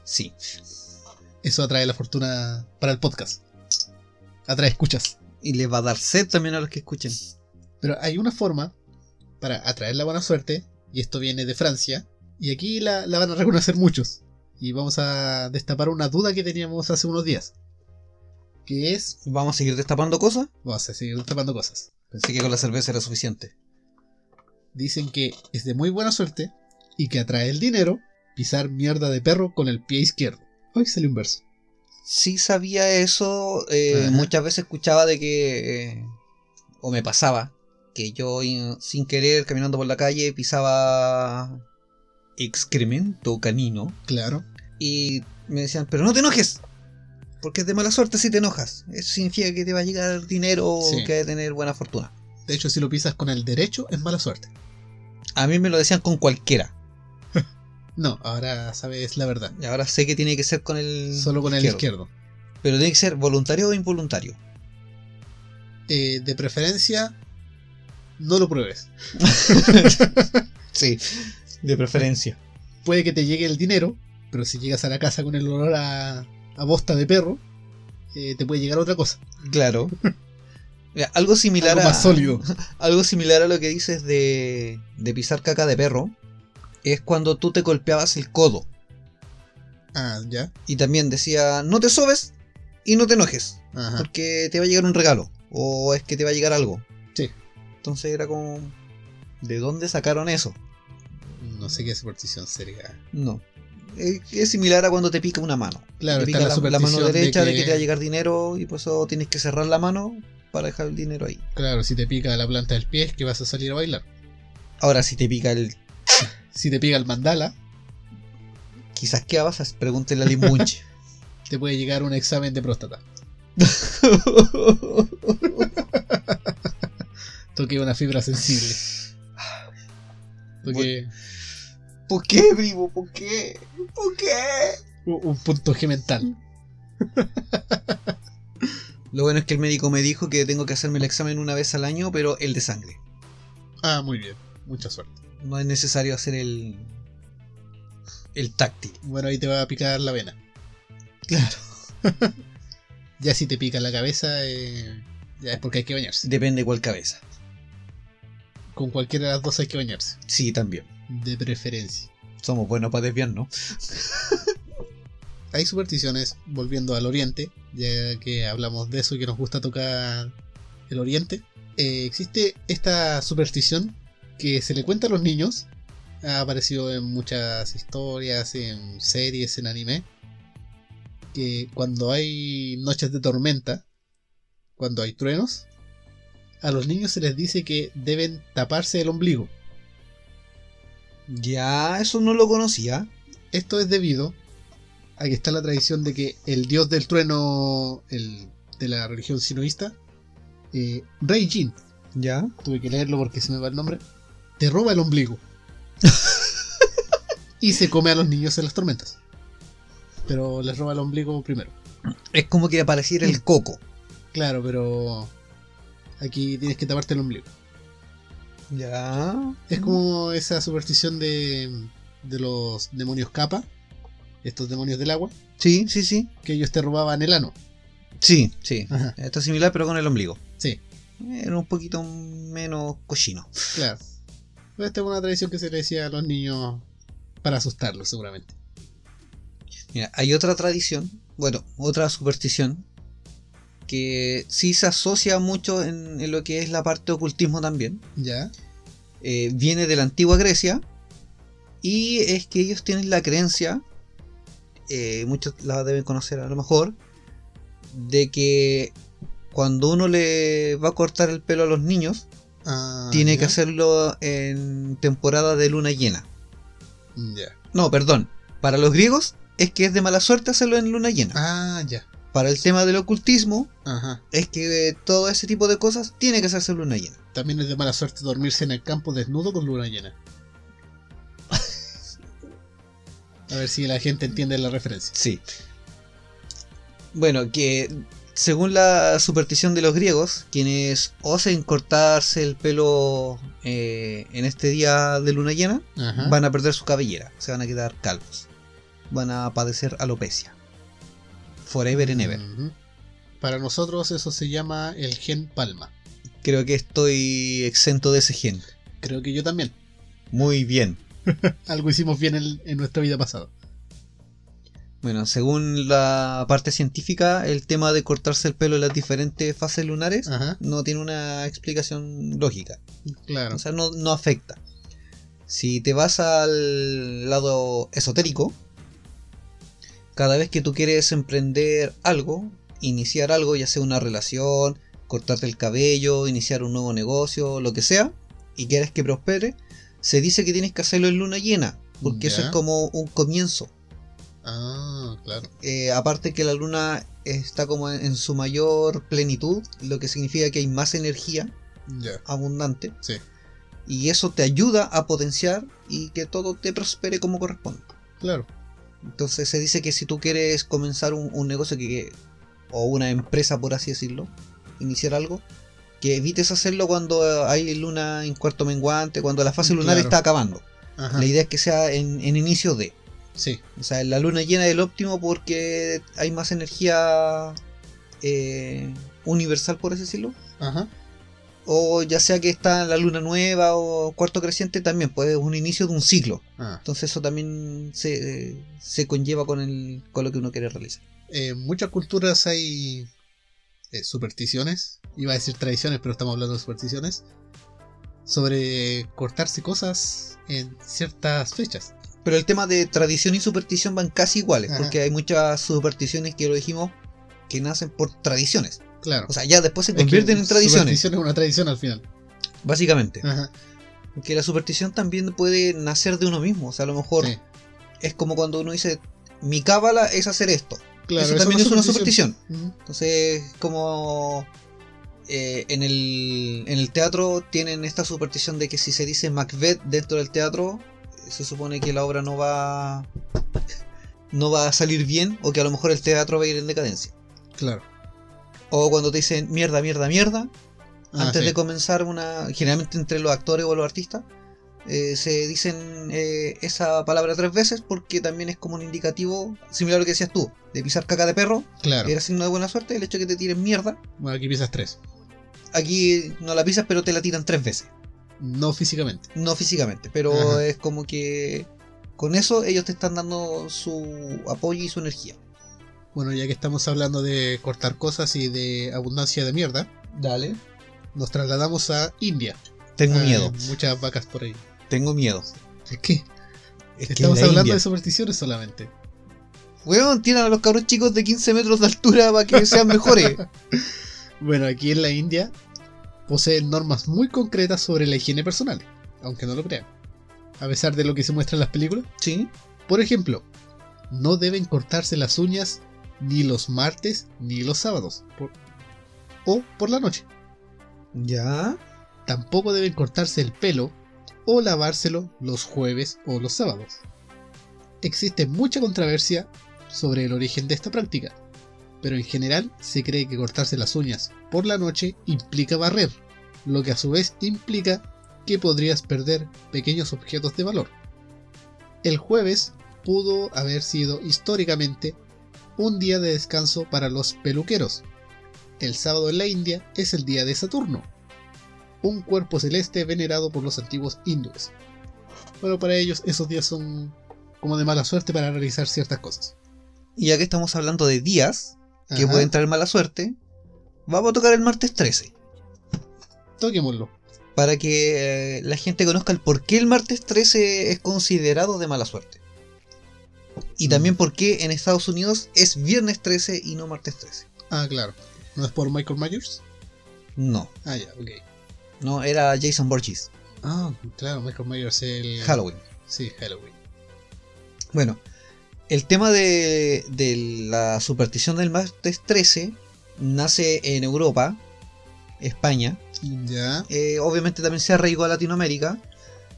Sí. Eso atrae la fortuna para el podcast. Atrae escuchas. Y le va a dar sed también a los que escuchen. Pero hay una forma para atraer la buena suerte, y esto viene de Francia, y aquí la, la van a reconocer muchos. Y vamos a destapar una duda que teníamos hace unos días. Que es... ¿Vamos a seguir destapando cosas? Vamos a seguir destapando cosas. Pensé que con la cerveza era suficiente. Dicen que es de muy buena suerte y que atrae el dinero pisar mierda de perro con el pie izquierdo. Hoy sale un verso. Sí sabía eso. eh, muchas veces escuchaba de que... eh, o me pasaba. Que yo in- sin querer caminando por la calle pisaba excremento canino. Claro. Y me decían, pero no te enojes. Porque es de mala suerte si te enojas. Eso significa que te va a llegar dinero o que vas a tener buena fortuna. De hecho, si lo pisas con el derecho, es mala suerte. A mí me lo decían con cualquiera. No, ahora sabes la verdad. Y ahora sé que tiene que ser con el... Solo con el izquierdo. Pero tiene que ser voluntario o involuntario. Eh, de preferencia, no lo pruebes. Sí, de preferencia. Puede que te llegue el dinero, pero si llegas a la casa con el olor a, a bosta de perro, eh, te puede llegar otra cosa. Claro. Mira, algo similar Algo a... más sólido. Algo similar a lo que dices de, de pisar caca de perro. Es cuando tú te golpeabas el codo. Ah, ya. Y también decía, no te sobes y no te enojes. Ajá. Porque te va a llegar un regalo. O es que te va a llegar algo. Sí. Entonces era como... ¿De dónde sacaron eso? No sé qué superstición sería. No. Es, es similar a cuando te pica una mano. Claro, te pica la, la, la mano derecha de de que... te va a llegar dinero y por eso tienes que cerrar la mano para dejar el dinero ahí. Claro, si te pica la planta del pie es que vas a salir a bailar. Ahora si te pica el... Si te pica el mandala, Quizás qué vas a pregúntele a Limunche. te puede llegar un examen de próstata. Toque una fibra sensible. Toque ¿Por qué, primo? ¿Por qué? ¿Por qué? un un punto G mental. Lo bueno es que el médico me dijo que tengo que hacerme el examen una vez al año, pero el de sangre. Ah, muy bien. Mucha suerte. No es necesario hacer el. el táctil. Bueno, ahí te va a picar la vena. Claro. Ya si te pica la cabeza, eh, ya es porque hay que bañarse. Depende cuál cabeza. Con cualquiera de las dos hay que bañarse. Sí, también. De preferencia. Somos buenos para desviar, ¿no? Hay supersticiones, volviendo al oriente, ya que hablamos de eso y que nos gusta tocar el oriente. Eh, existe esta superstición que se le cuenta a los niños. Ha aparecido en muchas historias, en series, en anime. Que cuando hay noches de tormenta, cuando hay truenos, a los niños se les dice que deben taparse el ombligo. Ya, eso no lo conocía. Esto es debido a que está la tradición de que el dios del trueno el, de la religión sinoísta, eh, Rei Jin, ¿Ya? tuve que leerlo porque se me va el nombre, te roba el ombligo. y se come a los niños en las tormentas. Pero les roba el ombligo primero. Es como que apareciera el coco. Claro, pero aquí tienes que taparte el ombligo. Ya. Es como esa superstición de, de los demonios capa, estos demonios del agua, Sí, sí, sí. que ellos te robaban el ano. Sí, sí. Ajá. Está similar, pero con el ombligo. Sí, Era un poquito menos cochino. claro. Pero Esta es una tradición que se le decía a los niños para asustarlos, seguramente. Mira, hay otra tradición, bueno, otra superstición, que sí se asocia mucho en, en lo que es la parte de ocultismo también. ¿Ya? Eh, viene de la antigua Grecia y es que ellos tienen la creencia, eh, muchos la deben conocer a lo mejor, de que cuando uno le va a cortar el pelo a los niños, Ah, tiene que hacerlo en temporada de luna llena. Ya. No, perdón, para los griegos es que es de mala suerte hacerlo en luna llena. Ah, ya. Para el tema del ocultismo Ajá. es que eh, todo ese tipo de cosas tiene que hacerse luna llena. También es de mala suerte dormirse en el campo desnudo con luna llena. A ver si la gente entiende la referencia. Sí. Bueno, que según la superstición de los griegos, quienes osen cortarse el pelo eh, en este día de luna llena, Ajá. van a perder su cabellera, se van a quedar calvos, van a padecer alopecia. Forever and ever. Para nosotros eso se llama el gen palma. Creo que estoy exento de ese gen. Creo que yo también. Muy bien. Algo hicimos bien en, en nuestra vida pasada. Bueno, según la parte científica, el tema de cortarse el pelo en las diferentes fases lunares Ajá. no tiene una explicación lógica. Claro. O sea, no, no afecta. Si te vas al lado esotérico, cada vez que tú quieres emprender algo, iniciar algo, ya sea una relación, cortarte el cabello, iniciar un nuevo negocio, lo que sea, y quieres que prospere, se dice que tienes que hacerlo en luna llena, porque eso es como un comienzo. Ah, claro. Eh, aparte que la luna está como en, en su mayor plenitud, lo que significa que hay más energía abundante. Sí. Y eso te ayuda a potenciar y que todo te prospere como corresponde. Claro. Entonces se dice que si tú quieres comenzar un, un negocio que, que- o una empresa, por así decirlo, iniciar algo, que evites hacerlo cuando hay luna en cuarto menguante, cuando la fase lunar Claro. está acabando. Ajá. La idea es que sea en, en inicio de. Sí. O sea, la luna llena del óptimo porque hay más energía eh, universal, por así decirlo. Ajá. O ya sea que está la luna nueva o cuarto creciente, también pues es un inicio de un ciclo. Ah. Entonces eso también se, se conlleva con, el, con lo que uno quiere realizar. En muchas culturas hay eh, supersticiones. Iba a decir tradiciones, pero estamos hablando de supersticiones. Sobre cortarse cosas en ciertas fechas. Pero el tema de tradición y superstición van casi iguales, Ajá. porque hay muchas supersticiones que lo dijimos que nacen por tradiciones. Claro. O sea, ya después se Es que convierten en tradiciones, Superstición es una tradición al final. básicamente. Ajá. Porque la superstición también puede nacer de uno mismo. O sea, a lo mejor Sí. es como cuando uno dice, mi cábala es hacer esto. Claro, Eso también es una superstición. Entonces, como eh, en, el, en el teatro tienen esta superstición de que si se dice Macbeth dentro del teatro, se supone que la obra no va no va a salir bien o que a lo mejor el teatro va a ir en decadencia. Claro. O cuando te dicen mierda, mierda, mierda, Ah, antes sí. de comenzar una, generalmente entre los actores o los artistas, eh, se dicen eh, esa palabra tres veces porque también es como un indicativo, similar a lo que decías tú, de pisar caca de perro, Claro. era signo de buena suerte, el hecho de que te tiren mierda, Bueno, aquí pisas tres. aquí no la pisas pero te la tiran tres veces, No físicamente. no físicamente, pero Ajá. es como que con eso ellos te están dando su apoyo y su energía. Bueno, ya que estamos hablando de cortar cosas y de abundancia de mierda, Dale. nos trasladamos a India. Tengo Hay miedo, Muchas vacas por ahí. tengo miedo. ¿Por qué? Es Estamos hablando India- de supersticiones solamente. Weón, tiran a los cabros chicos de 15 metros de altura para que sean mejores. Bueno, aquí en la India poseen normas muy concretas sobre la higiene personal, aunque no lo crean. A pesar de lo que se muestra en las películas. sí. Por ejemplo, no deben cortarse las uñas ni los martes ni los sábados. por- o por la noche. Ya. Tampoco deben cortarse el pelo o lavárselo los jueves o los sábados. Existe mucha controversia sobre el origen de esta práctica, pero en general se cree que cortarse las uñas por la noche implica barrer, lo que a su vez implica que podrías perder pequeños objetos de valor. El jueves pudo haber sido históricamente un día de descanso para los peluqueros. El sábado en la India es el día de Saturno, un cuerpo celeste venerado por los antiguos hindúes. Bueno, para ellos esos días son como de mala suerte para realizar ciertas cosas. Y ya que estamos hablando de días que Ajá, pueden traer mala suerte, vamos a tocar el martes 13. Toquémoslo. Para que eh, la gente conozca el por qué el martes 13 es considerado de mala suerte. Y también por qué en Estados Unidos es viernes 13 y no martes 13. Ah, claro. ¿No es por Michael Myers? No, Ah, ya, ok. no, era Jason Borges. Ah, claro, Michael Myers es el... Halloween. Sí, Halloween. Bueno, el tema de, de la superstición del martes 13 nace en Europa, España. Ya. Eh, obviamente también se arraigó a Latinoamérica.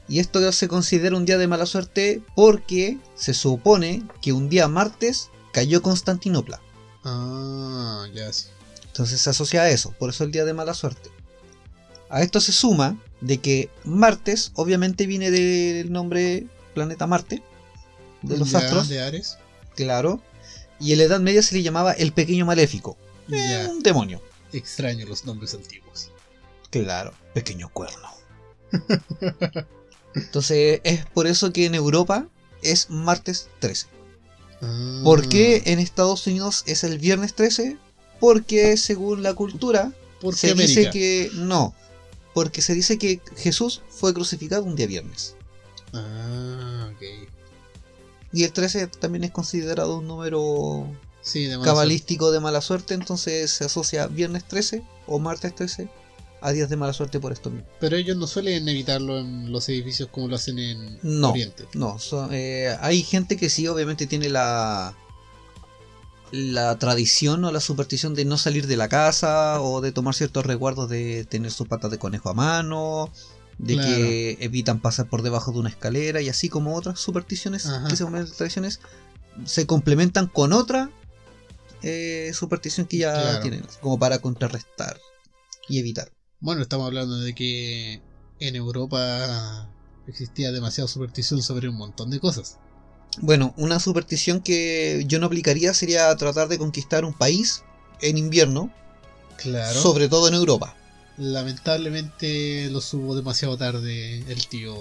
Y esto se considera un día de mala suerte porque se supone que un día martes cayó Constantinopla. Ah, ya sí. Entonces se asocia a eso, por eso el día de mala suerte. A esto se suma de que martes obviamente viene del nombre planeta Marte, de los Ya, astros, De Ares. claro. Y en la Edad Media se le llamaba el pequeño maléfico, eh, un demonio. Extraño los nombres antiguos. Claro, pequeño cuerno. Entonces es por eso que en Europa es martes 13. Ah, ¿Por qué en Estados Unidos es el viernes 13? Porque según la cultura ¿Por qué se América? dice que no. Porque se dice que Jesús fue crucificado un día viernes. Ah, ok. Y el 13 también es considerado un número Sí, de mala cabalístico de mala suerte, entonces se asocia viernes 13 o martes 13 a días de mala suerte por esto mismo. Pero ellos no suelen evitarlo en los edificios como lo hacen en No. Oriente. No, eh, hay gente que sí, obviamente tiene la la tradición o la superstición de no salir de la casa o de tomar ciertos resguardos de tener sus patas de conejo a mano, de Claro. que evitan pasar por debajo de una escalera y así como otras supersticiones Ajá. que tradiciones se complementan con otra eh, superstición que ya Claro. tienen, como para contrarrestar y evitar. Bueno, estamos hablando de que en Europa existía demasiada superstición sobre un montón de cosas. Bueno, una superstición que yo no aplicaría sería tratar de conquistar un país en invierno, Claro. sobre todo en Europa. Lamentablemente lo subo demasiado tarde el tío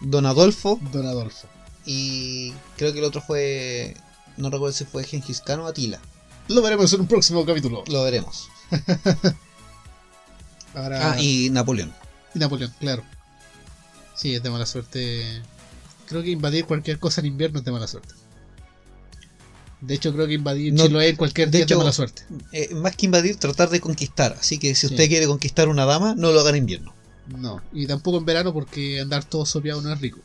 Don Adolfo Don Adolfo. y creo que el otro fue, no recuerdo si fue Gengis Khan o Atila. Lo veremos en un próximo capítulo. Lo veremos. Ahora, Ah, y Napoleón. y Napoleón, claro. Sí, es de mala suerte. Creo que invadir cualquier cosa en invierno es de mala suerte. De hecho, creo que invadir No, Chiloé en cualquier de día es de hecho- mala suerte. Eh, más que invadir, tratar de conquistar. Así que si Sí. usted quiere conquistar una dama, no lo haga en invierno. No, y tampoco en verano porque andar todo sopeado no es rico.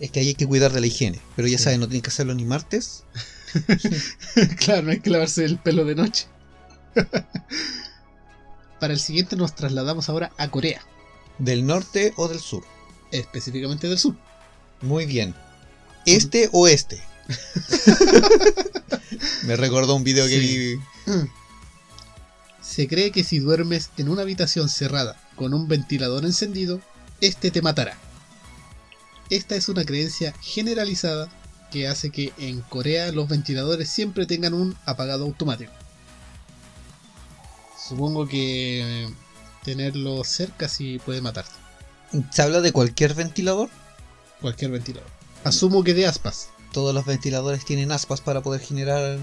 Es que ahí hay que cuidar de la higiene. Pero ya Sí. saben, no tienen que hacerlo ni martes. claro, no hay que lavarse el pelo de noche. Para el siguiente nos trasladamos ahora a Corea, Del norte o del sur. específicamente del sur. Muy bien. ¿Este o este? Me recordó un video que Sí. vi. Se cree que si duermes en una habitación cerrada con un ventilador encendido, este te matará. Esta es una creencia generalizada que hace que en Corea los ventiladores siempre tengan un apagado automático. Supongo que eh, tenerlo cerca sí puede matarte. ¿Se habla de cualquier ventilador? Cualquier ventilador. Asumo que de aspas. Todos los ventiladores tienen aspas para poder generar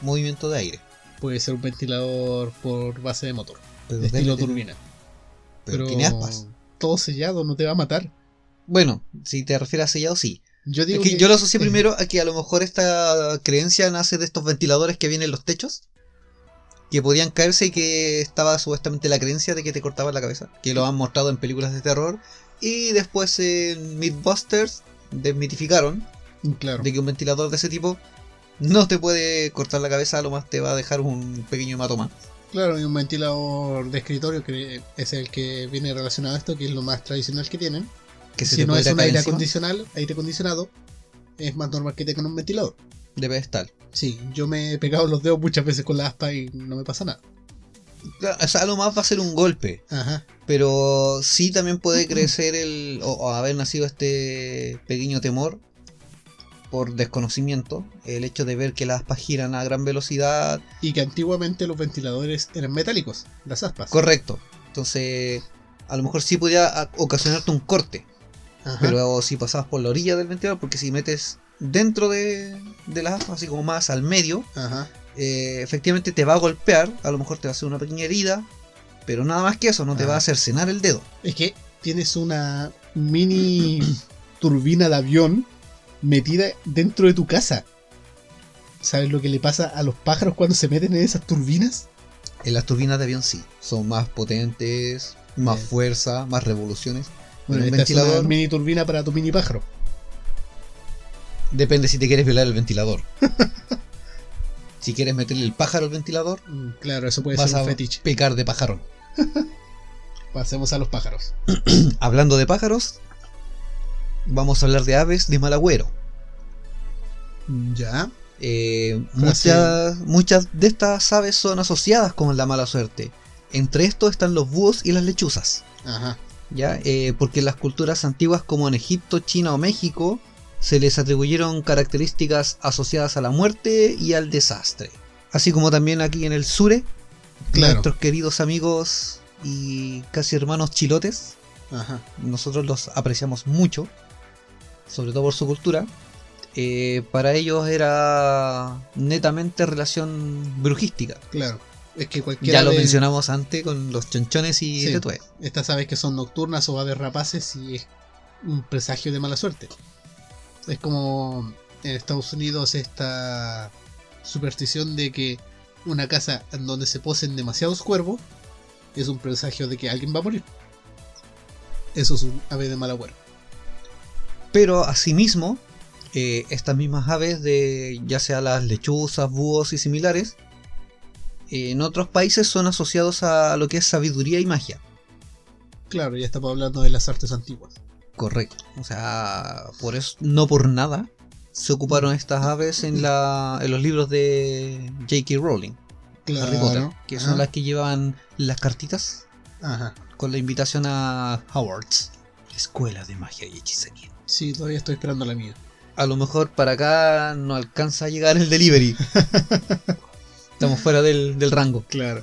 movimiento de aire. Puede ser un ventilador por base de motor. Pero de estilo turbina. pero tiene aspas. todo sellado no te va a matar. Bueno, si te refieres a sellado, sí. Yo Es digo que que- yo lo asocié primero a que a lo mejor esta creencia nace de estos ventiladores que vienen en los techos. Que podían caerse y que estaba supuestamente la creencia de que te cortaban la cabeza. Que lo han mostrado en películas de terror. Y después en Mythbusters desmitificaron Claro. de que un ventilador de ese tipo no te puede cortar la cabeza, a lo más te va a dejar un pequeño hematoma. Claro, y un ventilador de escritorio que es el que viene relacionado a esto, que es lo más tradicional que tienen. Que si no es un aire acondicionado, aire acondicionado, es más normal que tengan un ventilador. De pedestal. Sí, yo me he pegado los dedos muchas veces con la aspa y no me pasa nada. Claro, o sea, a lo más va a ser un golpe. Ajá. Pero sí también puede crecer el. o, o haber nacido este pequeño temor por desconocimiento. El hecho de ver que las aspas giran a gran velocidad. Y que antiguamente los ventiladores eran metálicos, las aspas. Correcto. Entonces, a lo mejor sí podía ocasionarte un corte. Ajá. Pero si pasabas por la orilla del ventilador, porque si metes dentro de, de las aspas, así como más al medio, Ajá. eh, efectivamente te va a golpear. A lo mejor te va a hacer una pequeña herida. Pero nada más que eso, no te Ah. va a hacer cenar el dedo. Es que tienes una mini turbina de avión metida dentro de tu casa. ¿Sabes lo que le pasa a los pájaros cuando se meten en esas turbinas? En las turbinas de avión sí, son más potentes, más fuerza, más revoluciones. Bueno, el esta es una ventilador mini turbina para tu mini pájaro. Depende si te quieres violar el ventilador. si quieres meterle el pájaro al ventilador, Mm, Claro, eso puede vas ser a un fetiche. pecar de pajarón. Pasemos a los pájaros. Hablando de pájaros, vamos a hablar de aves de mal agüero. Ya. Eh, muchas, muchas de estas aves son asociadas con la mala suerte. Entre estos están los búhos y las lechuzas. Ajá. ¿ya? Eh, porque en las culturas antiguas como en Egipto, China o México se les atribuyeron características asociadas a la muerte y al desastre. Así como también aquí en el sure, Claro. nuestros queridos amigos y casi hermanos chilotes, Ajá. nosotros los apreciamos mucho, sobre todo por su cultura. Eh, para ellos era netamente relación brujística. Claro. Es que cualquiera Ya lo de mencionamos antes con los chonchones y Sí. estas aves que son nocturnas o aves rapaces y es un presagio de mala suerte. Es como en Estados Unidos esta superstición de que una casa en donde se posen demasiados cuervos es un presagio de que alguien va a morir. Eso es un ave de mal agüero. Pero asimismo, eh, estas mismas aves de ya sea las lechuzas, búhos y similares, eh, en otros países son asociados a lo que es sabiduría y magia. Claro, ya estamos hablando de las artes antiguas. Correcto. O sea, por eso, no por nada, se ocuparon estas aves en, la, en los libros de J.K. Rowling, Harry Potter, que son Ajá. las que llevan las cartitas Ajá. con la invitación a Hogwarts, escuela de magia y hechicería. Sí, todavía estoy esperando la mía. A lo mejor para acá no alcanza a llegar el delivery. Estamos fuera del, del rango. Claro.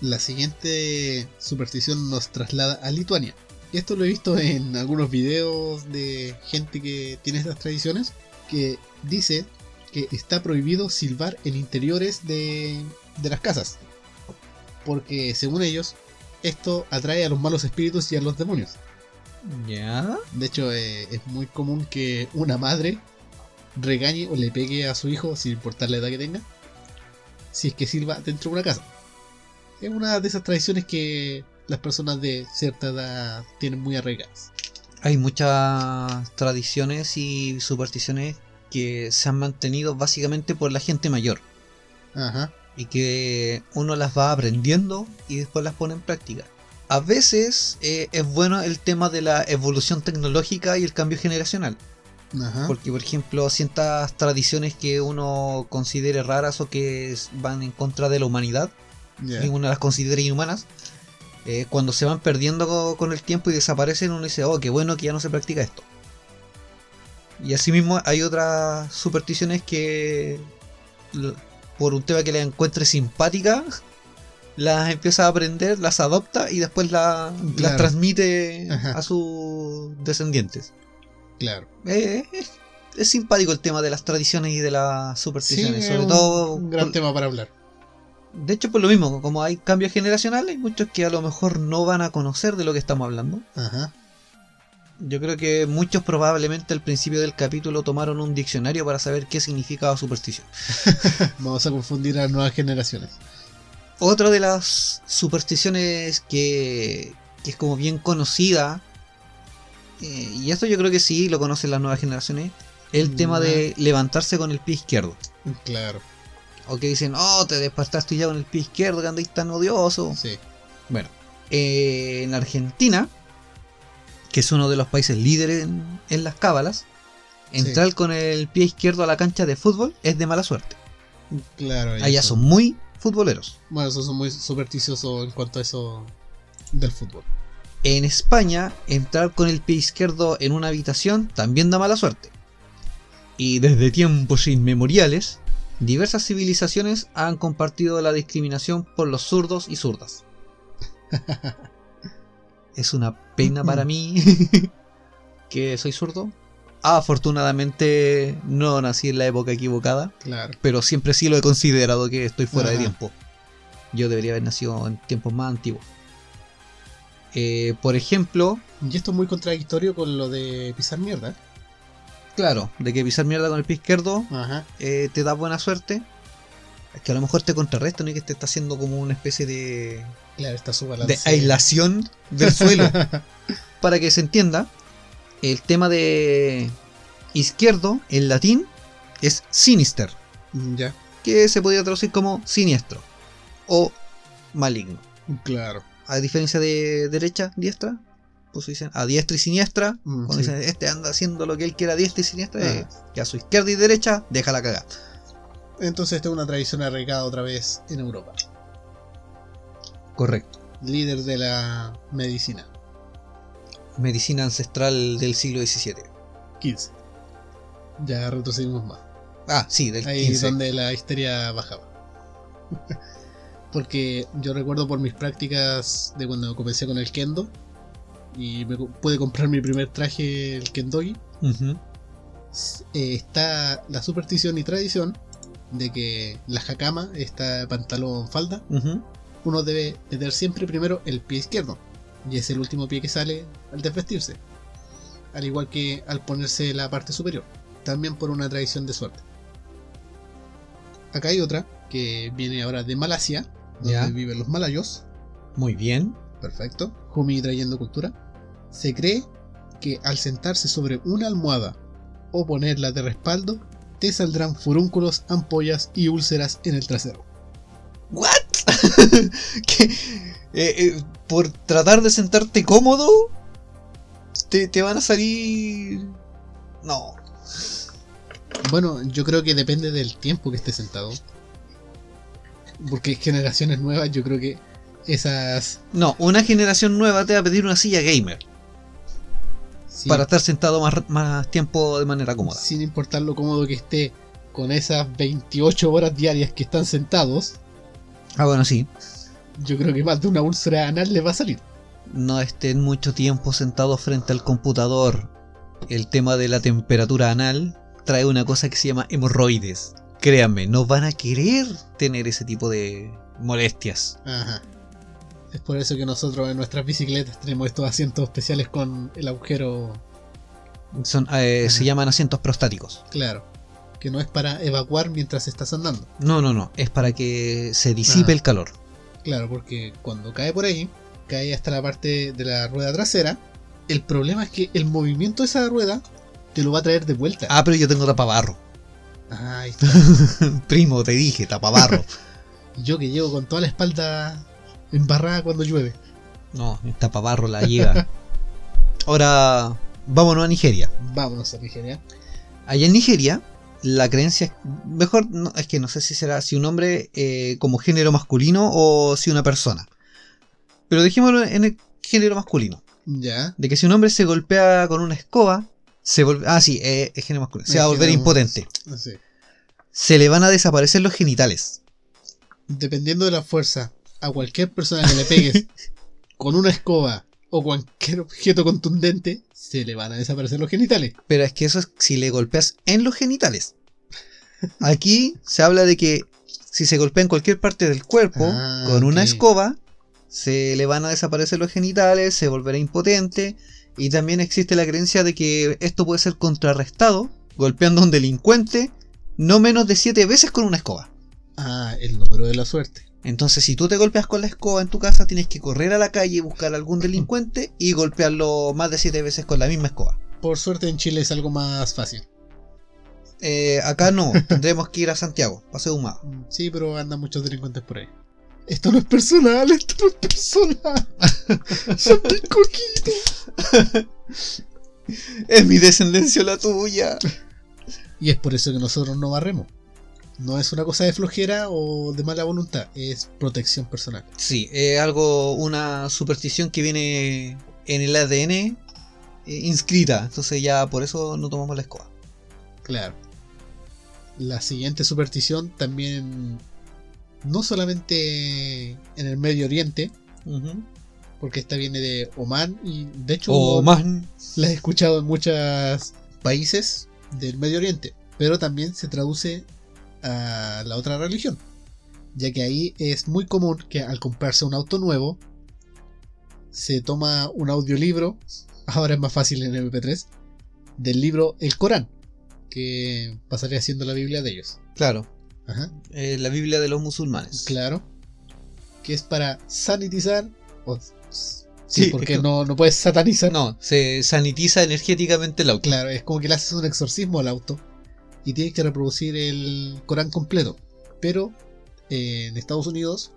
La siguiente superstición nos traslada a Lituania. Esto lo he visto en algunos videos de gente que tiene estas tradiciones, que dice que está prohibido silbar en interiores de, de las casas. Porque según ellos, esto atrae a los malos espíritus y a los demonios. ¿Ya? De hecho, eh, es muy común que una madre regañe o le pegue a su hijo, sin importar la edad que tenga, si es que silba dentro de una casa. Es una de esas tradiciones que las personas de cierta edad tienen muy arraigadas. Hay muchas tradiciones y supersticiones que se han mantenido básicamente por la gente mayor. Ajá, Y que uno las va aprendiendo y después las pone en práctica. A veces eh, es bueno el tema de la evolución tecnológica y el cambio generacional. ajá. Porque, por ejemplo, ciertas tradiciones que uno considere raras o que van en contra de la humanidad, ya. que uno las considera inhumanas, eh, cuando se van perdiendo co- con el tiempo y desaparecen, uno dice, oh, qué bueno que ya no se practica esto. Y asimismo hay otras supersticiones que, por un tema que le encuentre simpática, las empieza a aprender, las adopta y después la- las transmite Ajá. a sus descendientes. Claro. Eh, es, es simpático el tema de las tradiciones y de las supersticiones, es sobre todo un gran por- tema para hablar. De hecho, por lo mismo, como hay cambios generacionales, hay muchos que a lo mejor no van a conocer de lo que estamos hablando. Ajá. Yo creo que muchos probablemente al principio del capítulo tomaron un diccionario para saber qué significaba superstición. Vamos a confundir a nuevas generaciones. Otra de las supersticiones que, que es como bien conocida, eh, y esto yo creo que sí lo conocen las nuevas generaciones, es el tema de levantarse con el pie izquierdo. Claro. O que dicen, oh, te despertaste ya con el pie izquierdo que andáis tan odioso. Sí. Bueno, eh, en Argentina, que es uno de los países líderes en, en las cábalas, entrar con el pie izquierdo a la cancha de fútbol es de mala suerte. Claro. Allá son muy futboleros. Bueno, esos son muy supersticiosos en cuanto a eso del fútbol. En España, entrar con el pie izquierdo en una habitación también da mala suerte. Y desde tiempos inmemoriales, diversas civilizaciones han compartido la discriminación por los zurdos y zurdas. es una pena para mí que soy zurdo. Afortunadamente no nací en la época equivocada, Claro. pero siempre sí lo he considerado que estoy fuera de tiempo. Yo debería haber nacido en tiempos más antiguos. Eh, por ejemplo, Y esto es muy contradictorio con lo de pisar mierda. Claro, de que pisar mierda con el pie izquierdo Ajá. eh, te da buena suerte. Es que a lo mejor te contrarresta, ¿no? Y que te está haciendo como una especie de, Claro, está su de aislación del suelo. Para que se entienda, el tema de izquierdo en latín es sinister, ya. que se podría traducir como siniestro o maligno. Claro. A diferencia de derecha, diestra, pues dicen a diestra y siniestra. Mm, Cuando sí. dicen este anda haciendo lo que él quiera a diestra y siniestra, Ah. eh, a su izquierda y derecha, déjala cagar. Entonces esta es una tradición arraigada otra vez en Europa. Correcto. Líder de la medicina. Medicina ancestral del siglo XVII. 15. Ya retrocedimos más. Ah, sí, del Ahí 15. donde la histeria bajaba. Porque yo recuerdo por mis prácticas de cuando comencé con el kendo y me pude comprar mi primer traje, el kendogi, eh, está la superstición y tradición de que la hakama, esta pantalón falda, uno debe meter siempre primero el pie izquierdo y es el último pie que sale al desvestirse, al igual que al ponerse la parte superior, también por una tradición de suerte. Acá hay otra que viene ahora de Malasia, donde Ya. viven los malayos, Muy bien. perfecto, Jumi trayendo cultura. Se cree que al sentarse sobre una almohada o ponerla de respaldo, te saldrán furúnculos, ampollas y úlceras en el trasero. ¿What? ¿Qué? Eh, eh, por tratar de sentarte cómodo, te, te van a salir. No. Bueno, yo creo que depende del tiempo que esté sentado. Porque generaciones nuevas, yo creo que esas. No, una generación nueva te va a pedir una silla gamer sí, para estar sentado más, más tiempo de manera cómoda. sin importar lo cómodo que esté, con esas 28 horas diarias que están sentados, Ah, bueno, sí. yo creo que más de una úlcera anal les va a salir. No estén mucho tiempo sentados frente al computador. El tema de la temperatura anal trae una cosa que se llama hemorroides. Créanme, no van a querer tener ese tipo de molestias. Ajá. Es por eso que nosotros en nuestras bicicletas tenemos estos asientos especiales con el agujero Son, eh, se llaman asientos prostáticos. claro. Que no es para evacuar mientras estás andando. No, no, no. Es para que se disipe Ah. el calor. Claro, porque cuando cae por ahí, cae hasta la parte de la rueda trasera. El problema es que el movimiento de esa rueda te lo va a traer de vuelta. Ah, pero yo tengo tapabarro. Ahí está. Primo, te dije, tapabarro. Yo que llevo con toda la espalda embarrada cuando llueve. no, el tapabarro la llega. Ahora, vámonos a Nigeria. Vámonos a Nigeria. Allá en Nigeria, la creencia es mejor, no, es que no sé si será si un hombre eh, como género masculino o si una persona. Pero dejémoslo en el género masculino. Ya. De que si un hombre se golpea con una escoba, se vuelve. Ah, sí, eh, es género masculino. Se va a volver impotente. Así. Se le van a desaparecer los genitales. Dependiendo de la fuerza, a cualquier persona que le pegues con una escoba o cualquier objeto contundente, se le van a desaparecer los genitales. Pero es que eso es si le golpeas en los genitales. Aquí se habla de que si se golpea en cualquier parte del cuerpo Ah, con una escoba, se le van a desaparecer los genitales, se volverá impotente. Y también existe la creencia de que esto puede ser contrarrestado golpeando a un delincuente no menos de 7 veces con una escoba. Ah, el número de la suerte. Entonces, si tú te golpeas con la escoba en tu casa, tienes que correr a la calle y buscar a algún delincuente y golpearlo más de 7 veces con la misma escoba. Por suerte en Chile es algo más fácil. eh, acá no, tendremos que ir a Santiago, Paseo Humada. Mm, Sí, pero andan muchos delincuentes por ahí. Esto no es personal, esto no es personal. Son mis coquitos. Es mi descendencia la tuya. Y es por eso que nosotros no barremos. No es una cosa de flojera o de mala voluntad, es protección personal. Sí, es algo, una superstición que viene en el ADN eh, inscrita. Entonces ya por eso no tomamos la escoba. Claro. La siguiente superstición también, no solamente en el Medio Oriente, porque esta viene de Oman y de hecho O más. la he escuchado en muchos países del Medio Oriente, pero también se traduce a la otra religión, ya que ahí es muy común que al comprarse un auto nuevo se toma un audiolibro, ahora es más fácil en MP3, del libro El Corán, que pasaría siendo la Biblia de ellos. Claro, Ajá, eh, la Biblia de los musulmanes. claro, que es para sanitizar, o, Sí, sí, porque es que- no, no puedes satanizar, No, se sanitiza energéticamente el auto. Claro, es como que le haces un exorcismo al auto y tienes que reproducir el Corán completo. Pero eh, en Estados Unidos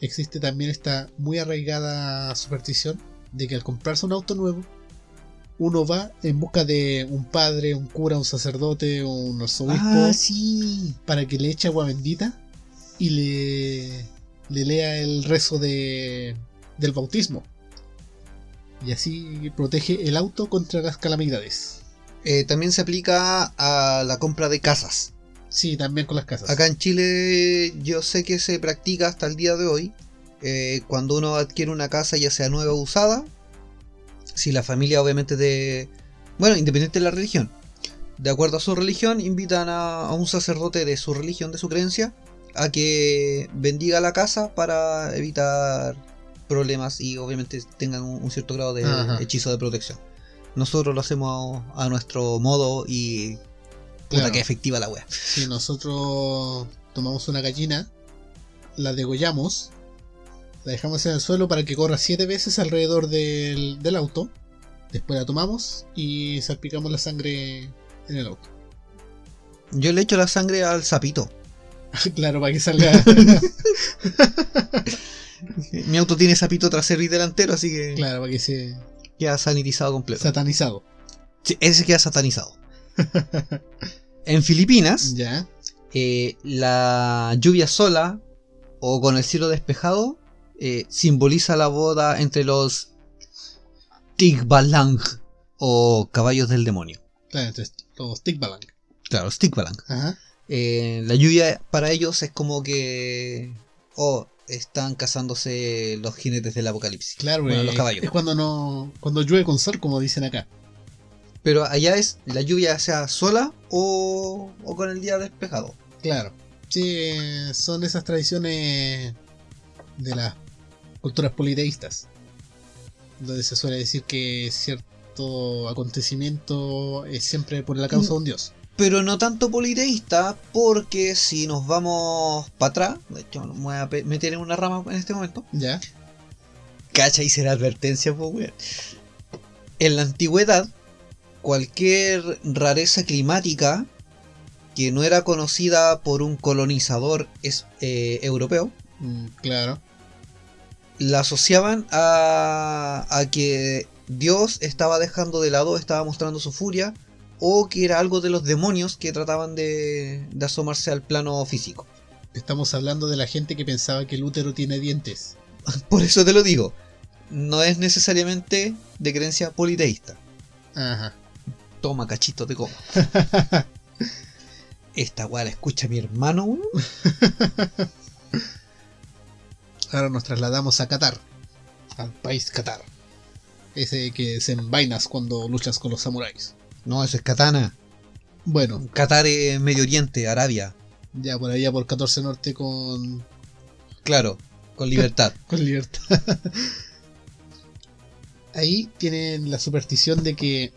existe también esta muy arraigada superstición de que al comprarse un auto nuevo, uno va en busca de un padre, un cura, un sacerdote un arzobispo Ah, sí. para que le eche agua bendita y le, le lea el rezo de, del bautismo. Y así protege el auto contra las calamidades. Eh, también se aplica a la compra de casas. Sí, también con las casas. Acá en Chile yo sé que se practica hasta el día de hoy. eh, cuando uno adquiere una casa ya sea nueva o usada. Si la familia obviamente de... Bueno, independiente de la religión. De acuerdo a su religión, invitan a, a un sacerdote de su religión, de su creencia, a que bendiga la casa para evitar problemas y obviamente tengan un, un cierto grado de Ajá. hechizo de protección. Nosotros lo hacemos a, nuestro modo y... Puta Claro. que efectiva la wea. Si nosotros tomamos una gallina, la degollamos, la dejamos en el suelo para que corra siete veces alrededor del, del auto. Después la tomamos y salpicamos la sangre en el auto. Yo le echo la sangre al sapito. claro, para que salga. Mi auto tiene sapito trasero y delantero, así que claro, para que se. Queda sanitizado completo. satanizado. Sí, ese queda satanizado. en Filipinas, Ya. eh, la lluvia sola o con el cielo despejado eh, simboliza la boda entre los Tigbalang o caballos del demonio. Claro, entonces los Tikbalang. Claro, los Tigbalang. Ajá. Eh, la lluvia para ellos es como que. Oh, están casándose los jinetes del apocalipsis. Claro, Bueno, eh, los caballos. es cuando no. Cuando llueve con sol, como dicen acá. Pero allá es la lluvia sea sola o, o con el día despejado. Claro. Sí, eh, son esas tradiciones de las culturas politeístas. Donde se suele decir que cierto acontecimiento es siempre por la causa de un dios. Pero no tanto politeísta, porque si nos vamos para atrás, de hecho me voy a pe- meter en una rama en este momento. ¿Ya? Cacha y será advertencia, pues weón. En la antigüedad, cualquier rareza climática que no era conocida por un colonizador es- eh, europeo, Mm, claro. la asociaban a, a que Dios estaba dejando de lado, estaba mostrando su furia, o que era algo de los demonios que trataban de, de asomarse al plano físico. Estamos hablando de la gente que pensaba que el útero tiene dientes. Por eso te lo digo, no es necesariamente de creencia politeísta. Ajá. Toma cachito de goma. Esta weá la escucha mi hermano. Ahora nos trasladamos a Qatar. Al país Qatar. Ese que es en vainas cuando luchas con los samuráis. No, eso es katana. Bueno, Qatar es Medio Oriente, Arabia. ya por allá por 14 Norte con, Claro, con libertad. con libertad. Ahí tienen la superstición de que,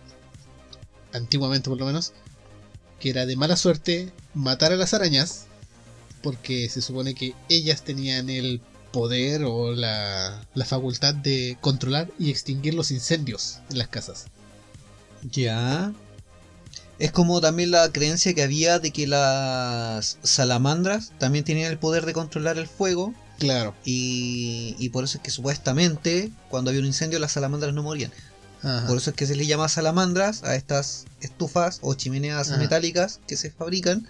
antiguamente por lo menos, que era de mala suerte matar a las arañas, porque se supone que ellas tenían el poder o la, la facultad de controlar y extinguir los incendios en las casas. Ya. Es como también la creencia que había de que las salamandras también tenían el poder de controlar el fuego Claro. y, y por eso es que supuestamente cuando había un incendio las salamandras no morían. Ajá. Por eso es que se les llama salamandras a estas estufas o chimeneas Ajá. metálicas que se fabrican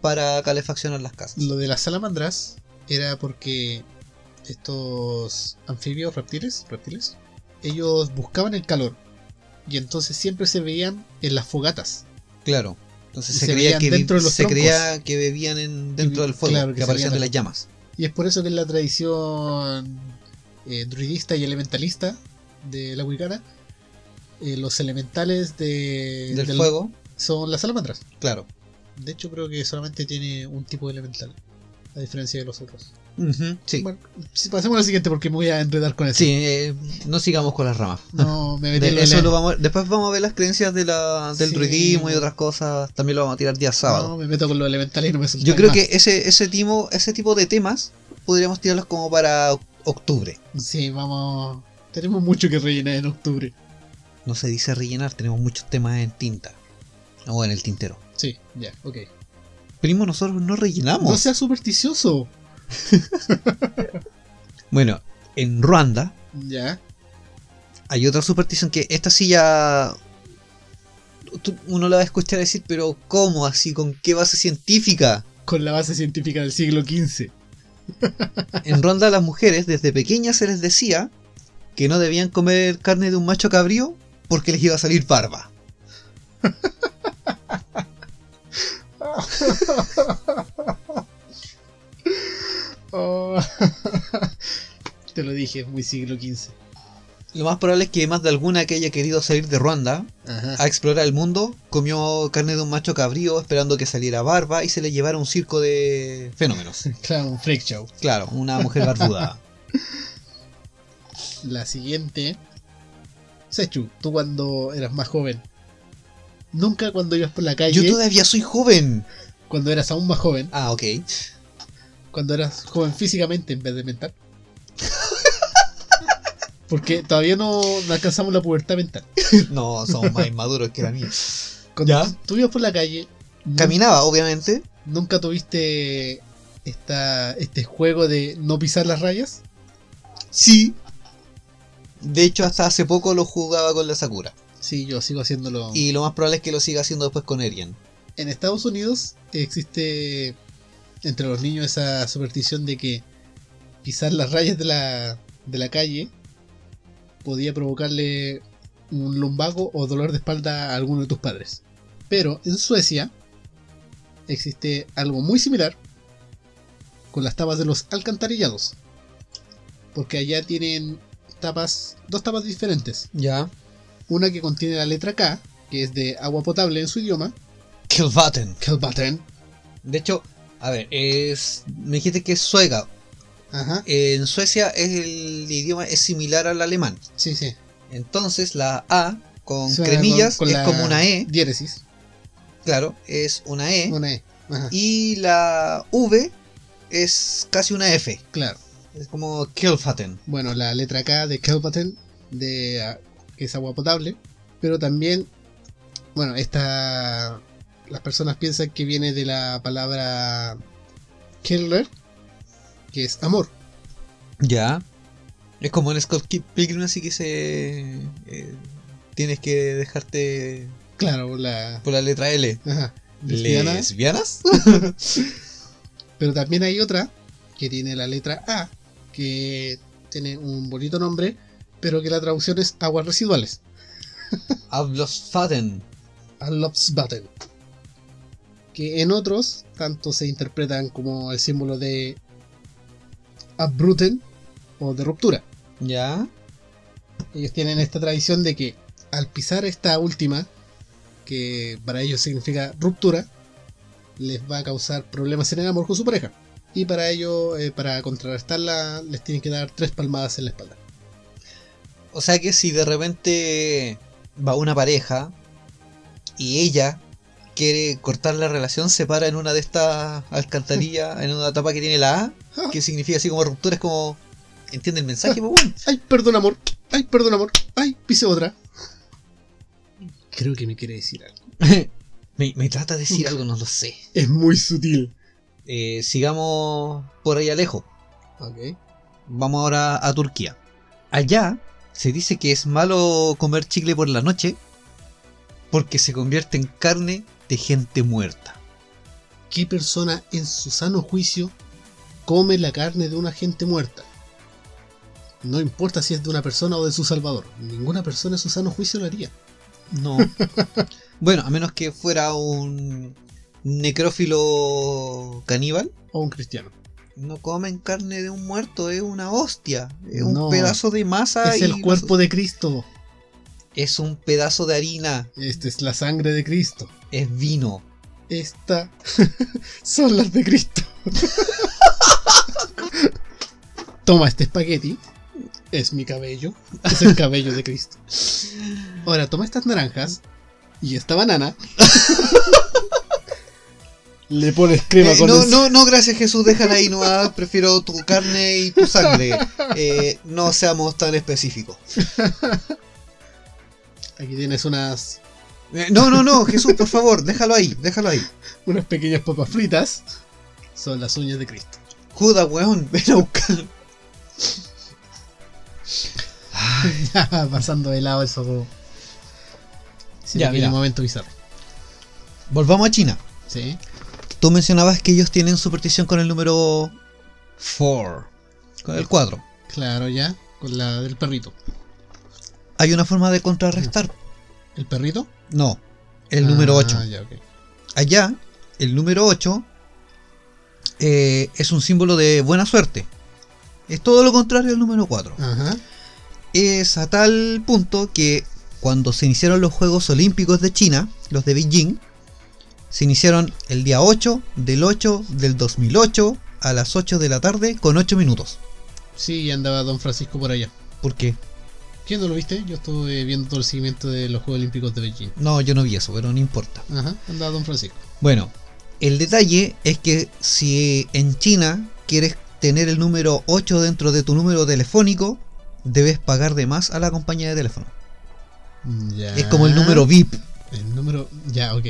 para calefaccionar las casas. Lo de las salamandras era porque estos anfibios, reptiles, reptiles, ellos buscaban el calor y entonces siempre se veían en las fogatas. Claro. Entonces se, se creía, que, dentro de los se creía que bebían en, dentro Y- del fuego, claro, que, que aparecían de las llamas. Y es por eso que en la tradición eh, druidista y elementalista de la Wiccara, eh, los elementales de, del, del- fuego, son las salamandras. claro. De hecho, creo que solamente tiene un tipo de elemental, a diferencia de los otros. Ujú, Sí. Bueno, pasemos a la siguiente porque me voy a enredar con eso. Sí, eh, no sigamos con las ramas. No, me metí De- eso lo vamos, después vamos a ver las creencias de la, del Sí. druidismo y otras cosas. También lo vamos a tirar día sábado. No, me meto con los elementales y no me Yo creo más. que ese, ese, tipo, ese tipo de temas podríamos tirarlos como para oc- octubre. Sí, vamos. Tenemos mucho que rellenar en octubre. No se dice rellenar, tenemos muchos temas en tinta. O en el tintero. Sí, ya, ok. Primo, nosotros no rellenamos. No seas supersticioso. Bueno, en Ruanda Ya. hay otra superstición que esta sí ya. uno la va a escuchar decir, pero ¿cómo así? ¿Con qué base científica? Con la base científica del siglo XV. En Ruanda a las mujeres desde pequeñas se les decía que no debían comer carne de un macho cabrío porque les iba a salir barba. Oh. Te lo dije, muy siglo XV. Lo más probable es que más de alguna que haya querido salir de Ruanda Ajá. a explorar el mundo comió carne de un macho cabrío esperando que saliera barba y se le llevara un circo de fenómenos. Claro, un freak show. Claro, una mujer barbuda. La siguiente. Sechu, tú cuando eras más joven. Nunca cuando ibas por la calle. Yo todavía soy joven. Cuando eras aún más joven. Ah, ok. Cuando eras joven físicamente en vez de mental. Porque todavía no, alcanzamos la pubertad mental. No, somos más inmaduros que la mía. Cuando Ya. tú- ibas por la calle. Caminaba, obviamente. ¿Nunca tuviste esta, este juego de no pisar las rayas? Sí. De hecho, hasta hace poco lo jugaba con la Sakura. Sí, yo sigo haciéndolo. Y lo más probable es que lo siga haciendo después con Erian. En Estados Unidos existe entre los niños esa superstición de que pisar las rayas de la, de la calle podía provocarle un lumbago o dolor de espalda a alguno de tus padres. Pero en Suecia existe algo muy similar con las tapas de los alcantarillados. Porque allá tienen tapas, dos tapas diferentes. Ya. Una que contiene la letra K, que es de agua potable en su idioma, Kilvaten. Kelbaten. De hecho, a ver, es. Me dijiste que es sueca. Ajá. En Suecia es el idioma es similar al alemán. Sí, sí. Entonces la A con Suena cremillas con- con es como una E. Diéresis. Claro, es una E. Una E. Ajá. Y la V es casi una F. Claro. Es como Kilfaten. Bueno, la letra K de Kelbaten, de, ah, que es agua potable. Pero también, bueno, esta. Las personas piensan que viene de la palabra Keller, que es amor. Ya. Es como en Scott Pilgrim, así que se. eh, tienes que dejarte Claro, la. por la letra L. Ajá. lesbiana. ¿Lesbianas? Pero también hay otra que tiene la letra A, que tiene un bonito nombre, pero que la traducción es aguas residuales. Ablossfaden. Allopsbatten. Que en otros tanto se interpretan como el símbolo de Abbruten o de ruptura. Ya. Ellos tienen esta tradición de que al pisar esta última, que para ellos significa ruptura, les va a causar problemas en el amor con su pareja. Y para ello, eh, para contrarrestarla, les tienen que dar tres palmadas en la espalda. O sea que si de repente va una pareja y ella quiere cortar la relación, se para en una de estas alcantarillas, en una tapa que tiene la A, que significa así como ruptura, es como. ¿Entiende el mensaje? Pues bueno. ¡Ay, perdón, amor! ¡Ay, perdón, amor! ¡Ay, pise otra! Creo que me quiere decir algo. Me, me trata de decir algo, no lo sé. Es muy sutil. Eh, sigamos por allá lejos. Ok. Vamos ahora a Turquía. Allá se dice que es malo comer chicle por la noche porque se convierte en carne de gente muerta. ¿Qué persona en su sano juicio come la carne de una gente muerta? No importa si es de una persona o de su salvador. Ninguna persona en su sano juicio lo haría. No. bueno, a menos que fuera un necrófilo caníbal. O un cristiano. No comen carne de un muerto, es una hostia. Es No. un pedazo de masa. Es y el cuerpo de Cristo. Es un pedazo de harina. Esta es la sangre de Cristo. Es vino. Esta son las de Cristo. Toma este espagueti. Es mi cabello. Es el cabello de Cristo. Ahora toma estas naranjas y esta banana. Le pones crema Eh, con no, el- no, no, gracias Jesús, déjala ahí nomás. Prefiero tu carne y tu sangre. Eh, no seamos tan específicos. Aquí tienes unas, Eh, no, no, no, Jesús, por favor, déjalo ahí, déjalo ahí. unas pequeñas papas fritas. Son las uñas de Cristo. Judas, weón, ven a buscar. Pasando de lado eso. Ya, mira. momento bizarro. Volvamos a China. Sí. Tú mencionabas que ellos tienen superstición con el número 4, con el 4. Claro, ya. Con la del perrito. Hay una forma de contrarrestar. ¿El perrito? No, el número 8. Ah, ya, ok. Allá, el número 8 eh, es un símbolo de buena suerte. Es todo lo contrario al número 4. Ajá. Es a tal punto que cuando se iniciaron los Juegos Olímpicos de China, los de Beijing, se iniciaron el día 8 del 8 del 2008 a las 8 de la tarde con 8 minutos. Sí, andaba Don Francisco por allá. ¿Por qué? ¿Quién no lo viste? Yo estuve viendo todo el seguimiento de los Juegos Olímpicos de Beijing. No, yo no vi eso, pero no importa. Ajá, andaba Don Francisco. Bueno, el detalle es que si en China quieres tener el número 8 dentro de tu número telefónico, debes pagar de más a la compañía de teléfono. Ya. Es como el número VIP. El número. Ya, ok.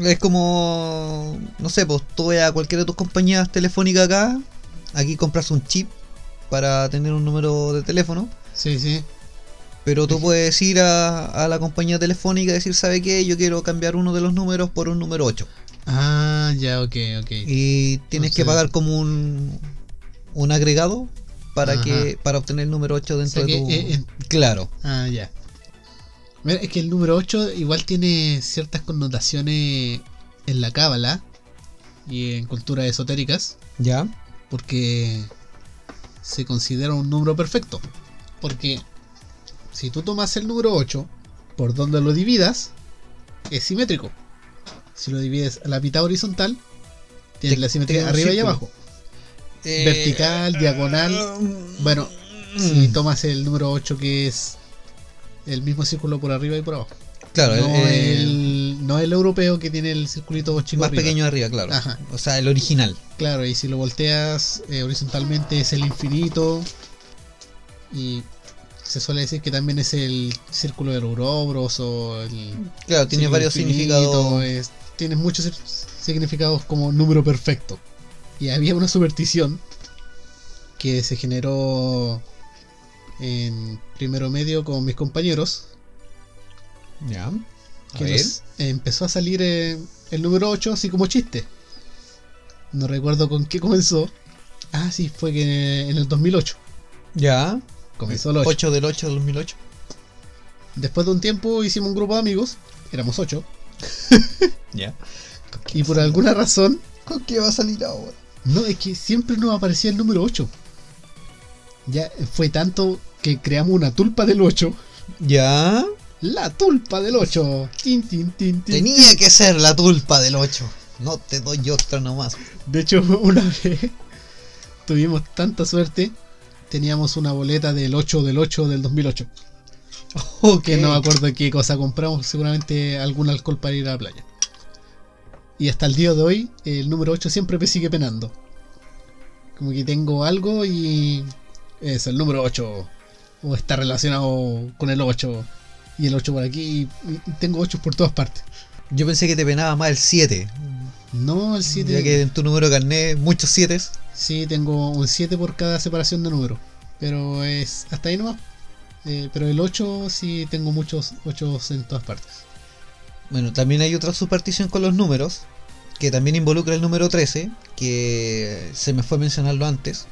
Es como, no sé, pues tú a cualquiera de tus compañías telefónicas acá, aquí compras un chip para tener un número de teléfono, Sí, sí. pero tú puedes ir a, a la compañía telefónica y decir, ¿sabe qué? Yo quiero cambiar uno de los números por un número 8. Ah, ya, ok, ok. Y tienes que pagar como un, un agregado para Ajá. que para obtener el número 8 O dentro sea de tu... eh, en- Claro. Ah, ya. Mira, es que el número 8 igual tiene ciertas connotaciones en la cábala y en culturas esotéricas, ¿Ya? porque se considera un número perfecto. Porque si tú tomas el número 8, por donde lo dividas, es simétrico. Si lo divides a la mitad horizontal, tienes Te- la simetría arriba y abajo. Vertical, diagonal. Bueno, si Mm. tomas el número 8 que es el mismo círculo por arriba y por abajo. Claro, no, eh, el, no el europeo que tiene el circulito chico más arriba. pequeño arriba, claro. Ajá. O sea, el original. Claro, y si lo volteas eh, horizontalmente es el infinito. Y se suele decir que también es el círculo de Ouroboros o el... Claro, tiene varios infinito, significados. es- tiene muchos sig- significados como número perfecto. Y había una superstición que se generó en primero medio con mis compañeros. Ya. A que nos- empezó a salir eh, el número 8 así como chiste. No recuerdo con qué comenzó. Ah, sí, fue que en el 2008 Ya. Comenzó el 8. 8 del 8 del 2008. Después de un tiempo hicimos un grupo de amigos, éramos 8, Ya. y por alguna razón, ¿Con qué va a salir ahora? no, es que siempre nos aparecía el número 8. Ya fue tanto que creamos una tulpa del 8. Ya. La tulpa del 8. Tin, tin, tin. Tenía que ser la tulpa del 8. No te doy otra nomás. De hecho, una vez tuvimos tanta suerte, teníamos una boleta del 8 del 8 del 2008. Que no me acuerdo qué cosa compramos, seguramente algún alcohol para ir a la playa. Y hasta el día de hoy, el número 8 siempre me sigue penando. Como que tengo algo y. Es el número 8. O está relacionado con el 8. Y el 8 por aquí. Y tengo 8 por todas partes. Yo pensé que te penaba más el 7. No, el 7. Ya que en tu número de carnet, muchos 7. Sí, tengo un 7 por cada separación de número. Pero es hasta ahí nomás. Eh, pero el 8 sí tengo muchos 8 en todas partes. Bueno, también hay otra superstición con los números, que también involucra el número 13, que se me fue a mencionarlo antes.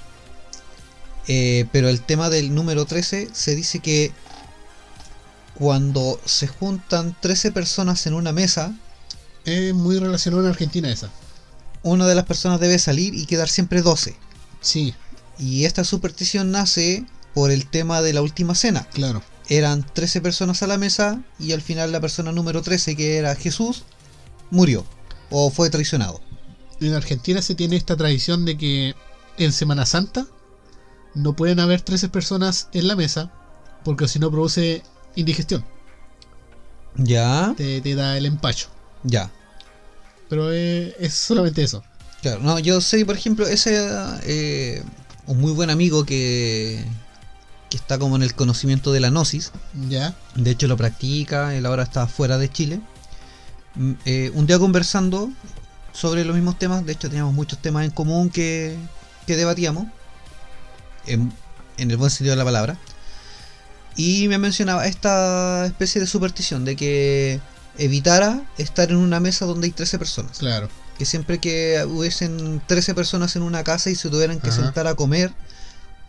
Eh, pero el tema del número 13 se dice que cuando se juntan 13 personas en una mesa, Es muy relacionado en Argentina esa. Una de las personas debe salir y quedar siempre 12. Sí, Y esta superstición nace por el tema de la última cena. claro. Eran 13 personas a la mesa y al final la persona número 13, que era Jesús, murió o fue traicionado. En Argentina se tiene esta tradición de que en Semana Santa no pueden haber 13 personas en la mesa porque si no produce indigestión, Ya, te, te da el empacho. ya. Pero eh, es solamente eso. Claro, no, yo sé, por ejemplo, ese eh, un muy buen amigo que, que está como en el conocimiento de la gnosis, Ya, de hecho lo practica, él ahora está fuera de Chile. Mm, eh, un día conversando sobre los mismos temas, de hecho teníamos muchos temas en común que, que debatíamos, en, en el buen sentido de la palabra, y me mencionaba esta especie de superstición de que evitara estar en una mesa donde hay 13 personas claro. que siempre que hubiesen 13 personas en una casa y se tuvieran que Ajá. sentar a comer,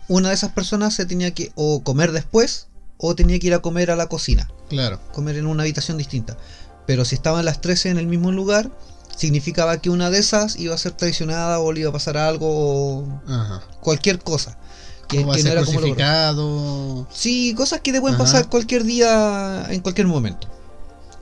una de esas personas se tenía que o comer después o tenía que ir a comer a la cocina, Claro. comer en una habitación distinta. Pero si estaban las 13 en el mismo lugar, significaba que una de esas iba a ser traicionada o le iba a pasar algo o Ajá. cualquier cosa. Que, no era como lo-. Sí, cosas que te pueden Ajá. pasar cualquier día, en cualquier momento.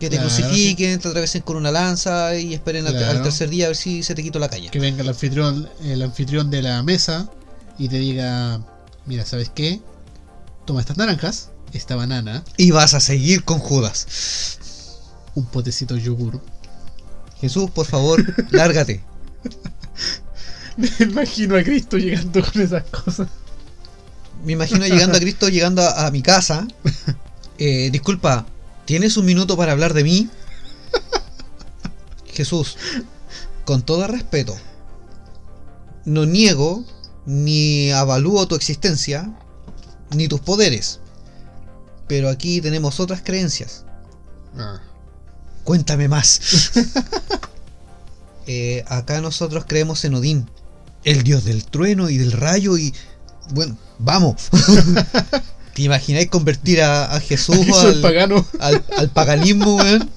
Que te Claro, crucifiquen, te atraviesen con una lanza y esperen al- tercer día a ver si se te quitó la caña. Que venga el anfitrión, el anfitrión de la mesa y te diga, mira, ¿sabes qué? Toma estas naranjas, esta banana, Y vas a seguir con Judas. un potecito de yogur. Jesús, por favor, lárgate. Me imagino a Cristo llegando con esas cosas. Me imagino llegando a Cristo, llegando a, a mi casa. Eh, disculpa, ¿tienes un minuto para hablar de mí? Jesús, con todo respeto, no niego ni avalúo tu existencia, ni tus poderes. Pero aquí tenemos otras creencias. Ah, Cuéntame más. Eh, acá nosotros creemos en Odín, el dios del trueno y del rayo y... Bueno, vamos. ¿Te imagináis convertir a, a Jesús al, pagano. al- al paganismo, weón?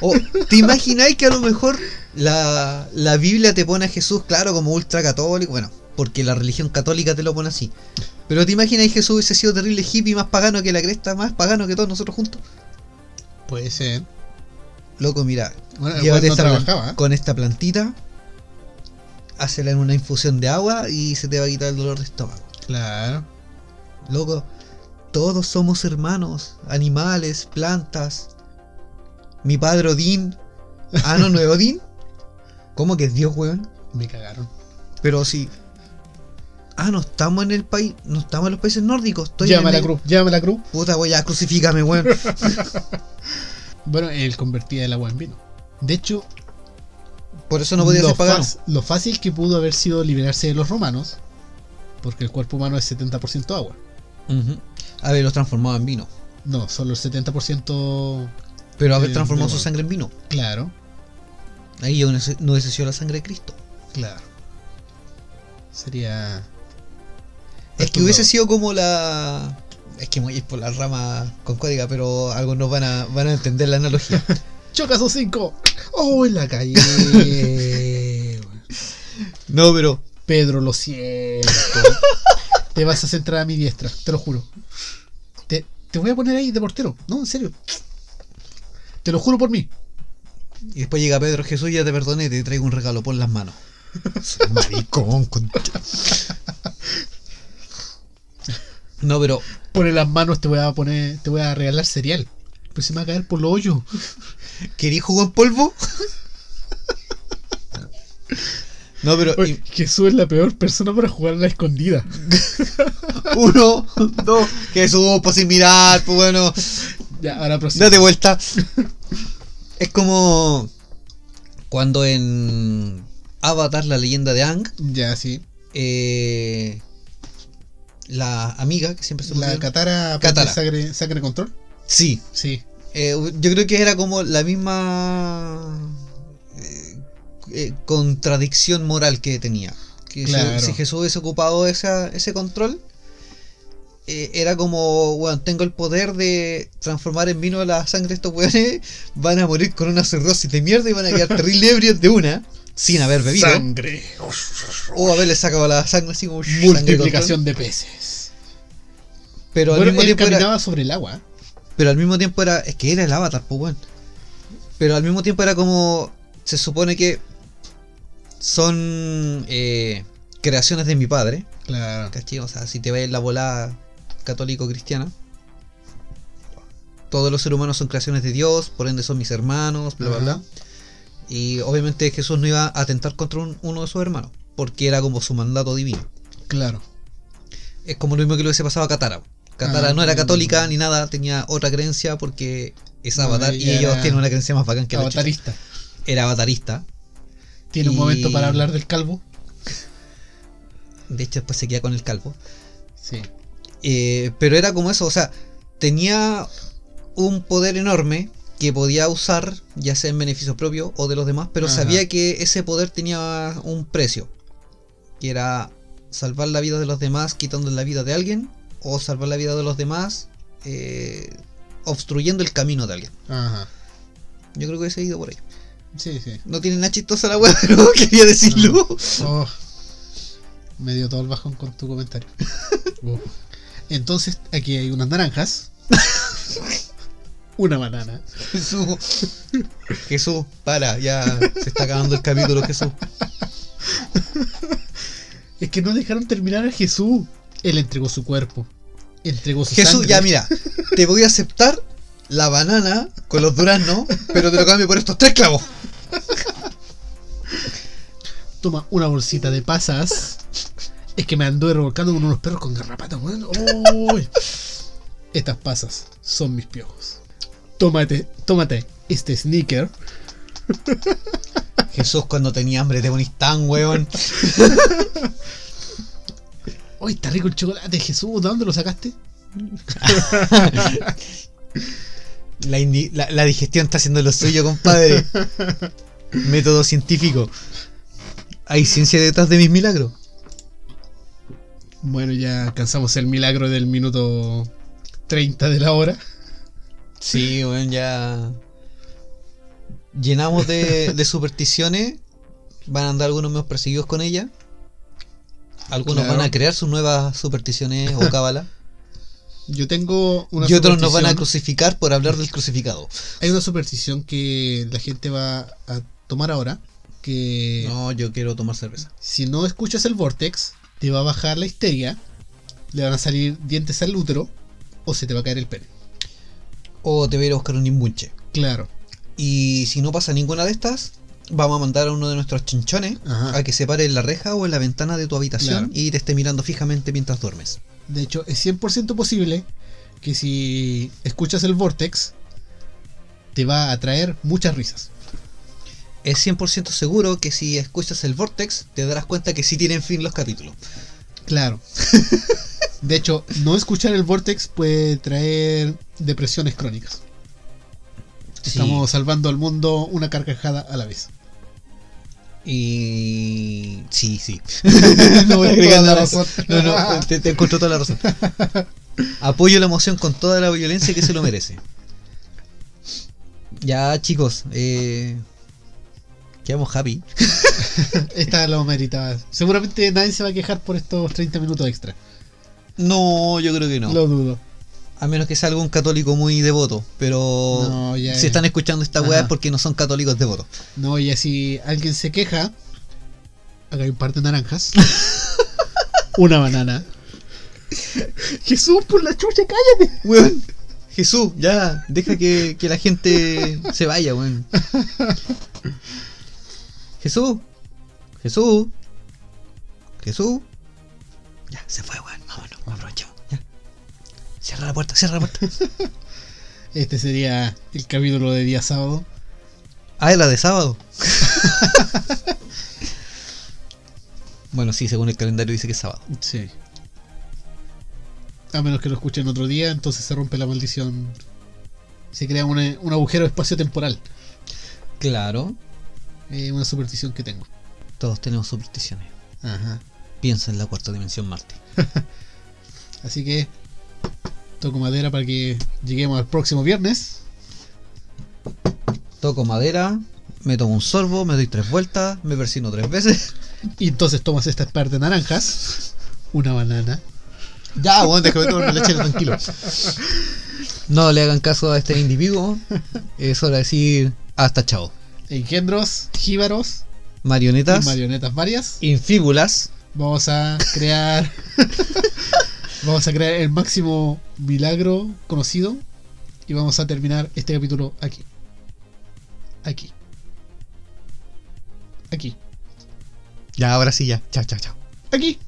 O, ¿Te imagináis que a lo mejor la, la Biblia te pone a Jesús, claro, como ultra católico? Bueno, porque la religión católica te lo pone así. Pero ¿te imagináis Jesús hubiese sido terrible hippie, más pagano que la cresta, más pagano que todos nosotros juntos? Puede ser. Loco, mira, Bueno, llévate no esta. ¿eh? con esta plantita, hácela en una infusión de agua y se te va a quitar el dolor de estómago. Claro. Loco, todos somos hermanos, animales, plantas. Mi padre Odín. Ah, no, no es Odín. ¿Cómo que es Dios, weón? Me cagaron. Pero sí. Ah, no estamos en el país, no estamos en los países nórdicos. Estoy a en la el- cruz, llama a la cruz. Puta, voy a crucifícame, weón. Bueno, él convertía el agua en vino. De hecho, Por eso no podía lo, ser pagano. lo fácil que pudo haber sido liberarse de los romanos, porque el cuerpo humano es 70% agua. Ujú. Haberlos transformado en vino. No, solo el 70% Pero haber Eh, transformado de su sangre en vino. claro. Ahí no hubiese- sido la sangre de Cristo. Claro. Sería. Es que hubiese sido como la. Es que voy a ir por la rama con códiga, pero algunos van a, van a entender la analogía. ¡Choca esos cinco! ¡Oh, en la calle! No, pero. Pedro, lo siento. te vas a centrar a mi diestra, te lo juro. Te, te voy a poner ahí de portero. No, en serio. Te lo juro por mí. Y después llega Pedro Jesús, ya te perdoné, te traigo un regalo, pon las manos. Maricón, concha. No, pero. Pone las manos, te voy a poner, te voy a regalar cereal. Pues se me va a caer por los hoyos. ¿Querí jugo en polvo? No, pero. Oye, Jesús es la peor persona para jugar a la escondida. Uno, dos. Jesús, pues sin mirar, pues bueno. Ya, ahora prosigue. Date vuelta. Es como cuando en Avatar, la leyenda de Ang, Ya, sí. eh, la amiga que siempre se La Katara, Katara. Sacre, Sacre Control. Sí, Sí. eh, yo creo que era como la misma eh, contradicción moral que tenía. Que si- Claro. si, Jesús hubiese ocupado esa- ese control, eh, era como, bueno, tengo el poder de transformar en vino la sangre de estos weones, van a morir con una cirrosis de mierda y van a quedar terrible ebrios de una, sin haber bebido, Sangre. o haberle sacado la sangre así como Multiplicación de peces. Pero al Bueno, mismo él tiempo era, caminaba sobre el agua. pero al mismo tiempo era, es que era el avatar, pues weón. Pero al mismo tiempo era como, se supone que son eh, creaciones de mi padre, Claro. ¿cachai? O sea, si te ves la volada católico-cristiana, todos los seres humanos son creaciones de Dios, por ende son mis hermanos, bla, bla, bla. Y obviamente Jesús no iba a atentar contra un- uno de sus hermanos, porque era como su mandato divino. Claro. Es como lo mismo que le hubiese pasado a Katara. Katara Ah, no era católica ni nada, tenía otra creencia porque es No, avatar y ellos tienen una creencia más bacán que la chucha. Avatarista. Era avatarista. Tiene un momento para hablar del calvo. De hecho, después se queda con el calvo. Sí. Eh, pero era como eso, o sea, tenía un poder enorme que podía usar, ya sea en beneficio propio o de los demás, pero Ajá. sabía que ese poder tenía un precio. Que era salvar la vida de los demás quitando la vida de alguien, o salvar la vida de los demás eh, obstruyendo el camino de alguien. Ajá. Yo creo que ese ha ido por ahí. Sí, sí. No tiene nada chistosa la wea, pero quería decirlo. Oh. Me dio todo el bajón con tu comentario. Entonces, aquí hay unas naranjas. Una banana. Jesús, Jesús, para, ya se está acabando el capítulo, Jesús. Es que no dejaron terminar a Jesús. Él entregó su cuerpo. Entregó su Jesús, sangre. ya mira, te voy a aceptar la banana con los duraznos, pero te lo cambio por estos tres clavos. Toma una bolsita de pasas. Es que me anduve revolcando con unos perros con garrapatas, weón. Estas pasas son mis piojos. Tómate, tómate este sneaker. Jesús, cuando tenía hambre te ponís tan weón. ¡Uy, está rico el chocolate, Jesús! ¿De dónde lo sacaste? La, la- la digestión está haciendo lo suyo, compadre. Método científico. Hay ciencia detrás de mis milagros. Bueno, ya alcanzamos el milagro del minuto 30 de la hora. Sí, weón, ya. Llenamos de, de supersticiones. Van a andar algunos menos perseguidos con ella. Algunos Claro. van a crear sus nuevas supersticiones o cábala. Yo tengo una y otros nos van a crucificar por hablar del crucificado. Hay una superstición que la gente va a tomar ahora. Que No, yo quiero tomar cerveza. si no escuchas el vortex, te va a bajar la histeria, le van a salir dientes al útero o se te va a caer el pene. O te voy a ir a buscar un imbunche. Claro. Y si no pasa ninguna de estas, vamos a mandar a uno de nuestros chinchones Ajá. a que se pare en la reja o en la ventana de tu habitación Claro. y te esté mirando fijamente mientras duermes. De hecho, es 100% posible que si escuchas el vortex, te va a traer muchas risas. Es 100% seguro que si escuchas el Vortex, te darás cuenta que sí tienen fin los capítulos. Claro. De hecho, no escuchar el vortex puede traer depresiones crónicas. Estamos salvando al mundo una carcajada a la vez. Y. Sí, sí. no voy a agregar la razón. No, no, te, te encuentro toda la razón. Apoyo la emoción con toda la violencia que se lo merece. Ya, chicos, eh. Quedamos happy. Esta lo meritaba. Seguramente nadie se va a quejar por estos 30 minutos extra. No, yo creo que no. Lo dudo. A menos que sea algún católico muy devoto. Pero. No, ya si es. están escuchando esta weá es porque no son católicos devotos. No, y así alguien se queja. Acá hay un par de naranjas. una banana. Jesús, por la chucha, cállate. Weón. Jesús, ya, deja que, que la gente se vaya, weón. Jesús. Jesús. Jesús. Ya, se fue, weón. Cierra la puerta, cierra la puerta. Este sería el capítulo de día sábado. Ah, era de sábado. bueno, sí, según el calendario dice que es sábado. Sí. A menos que lo escuchen otro día, entonces se rompe la maldición. Se crea una- un agujero espacio-temporal. Claro. Es una superstición que tengo. Todos tenemos supersticiones. Ajá. Piensa en la cuarta dimensión Marte. Así que toco madera para que lleguemos al próximo viernes. Toco madera, me tomo un sorbo, me doy tres vueltas, me persino tres veces. Y entonces tomas esta par de naranjas, una banana. Ya, bueno, déjame tomarme la chela tranquilo. No le hagan caso a este individuo. Es hora de decir hasta chao. engendros, jíbaros Marionetas, marionetas varias. infíbulas. Vamos a crear. vamos a crear el máximo milagro conocido. Y vamos a terminar este capítulo aquí. Aquí. Aquí. Ya, ahora sí, ya. Chao, chao, chao. Aquí.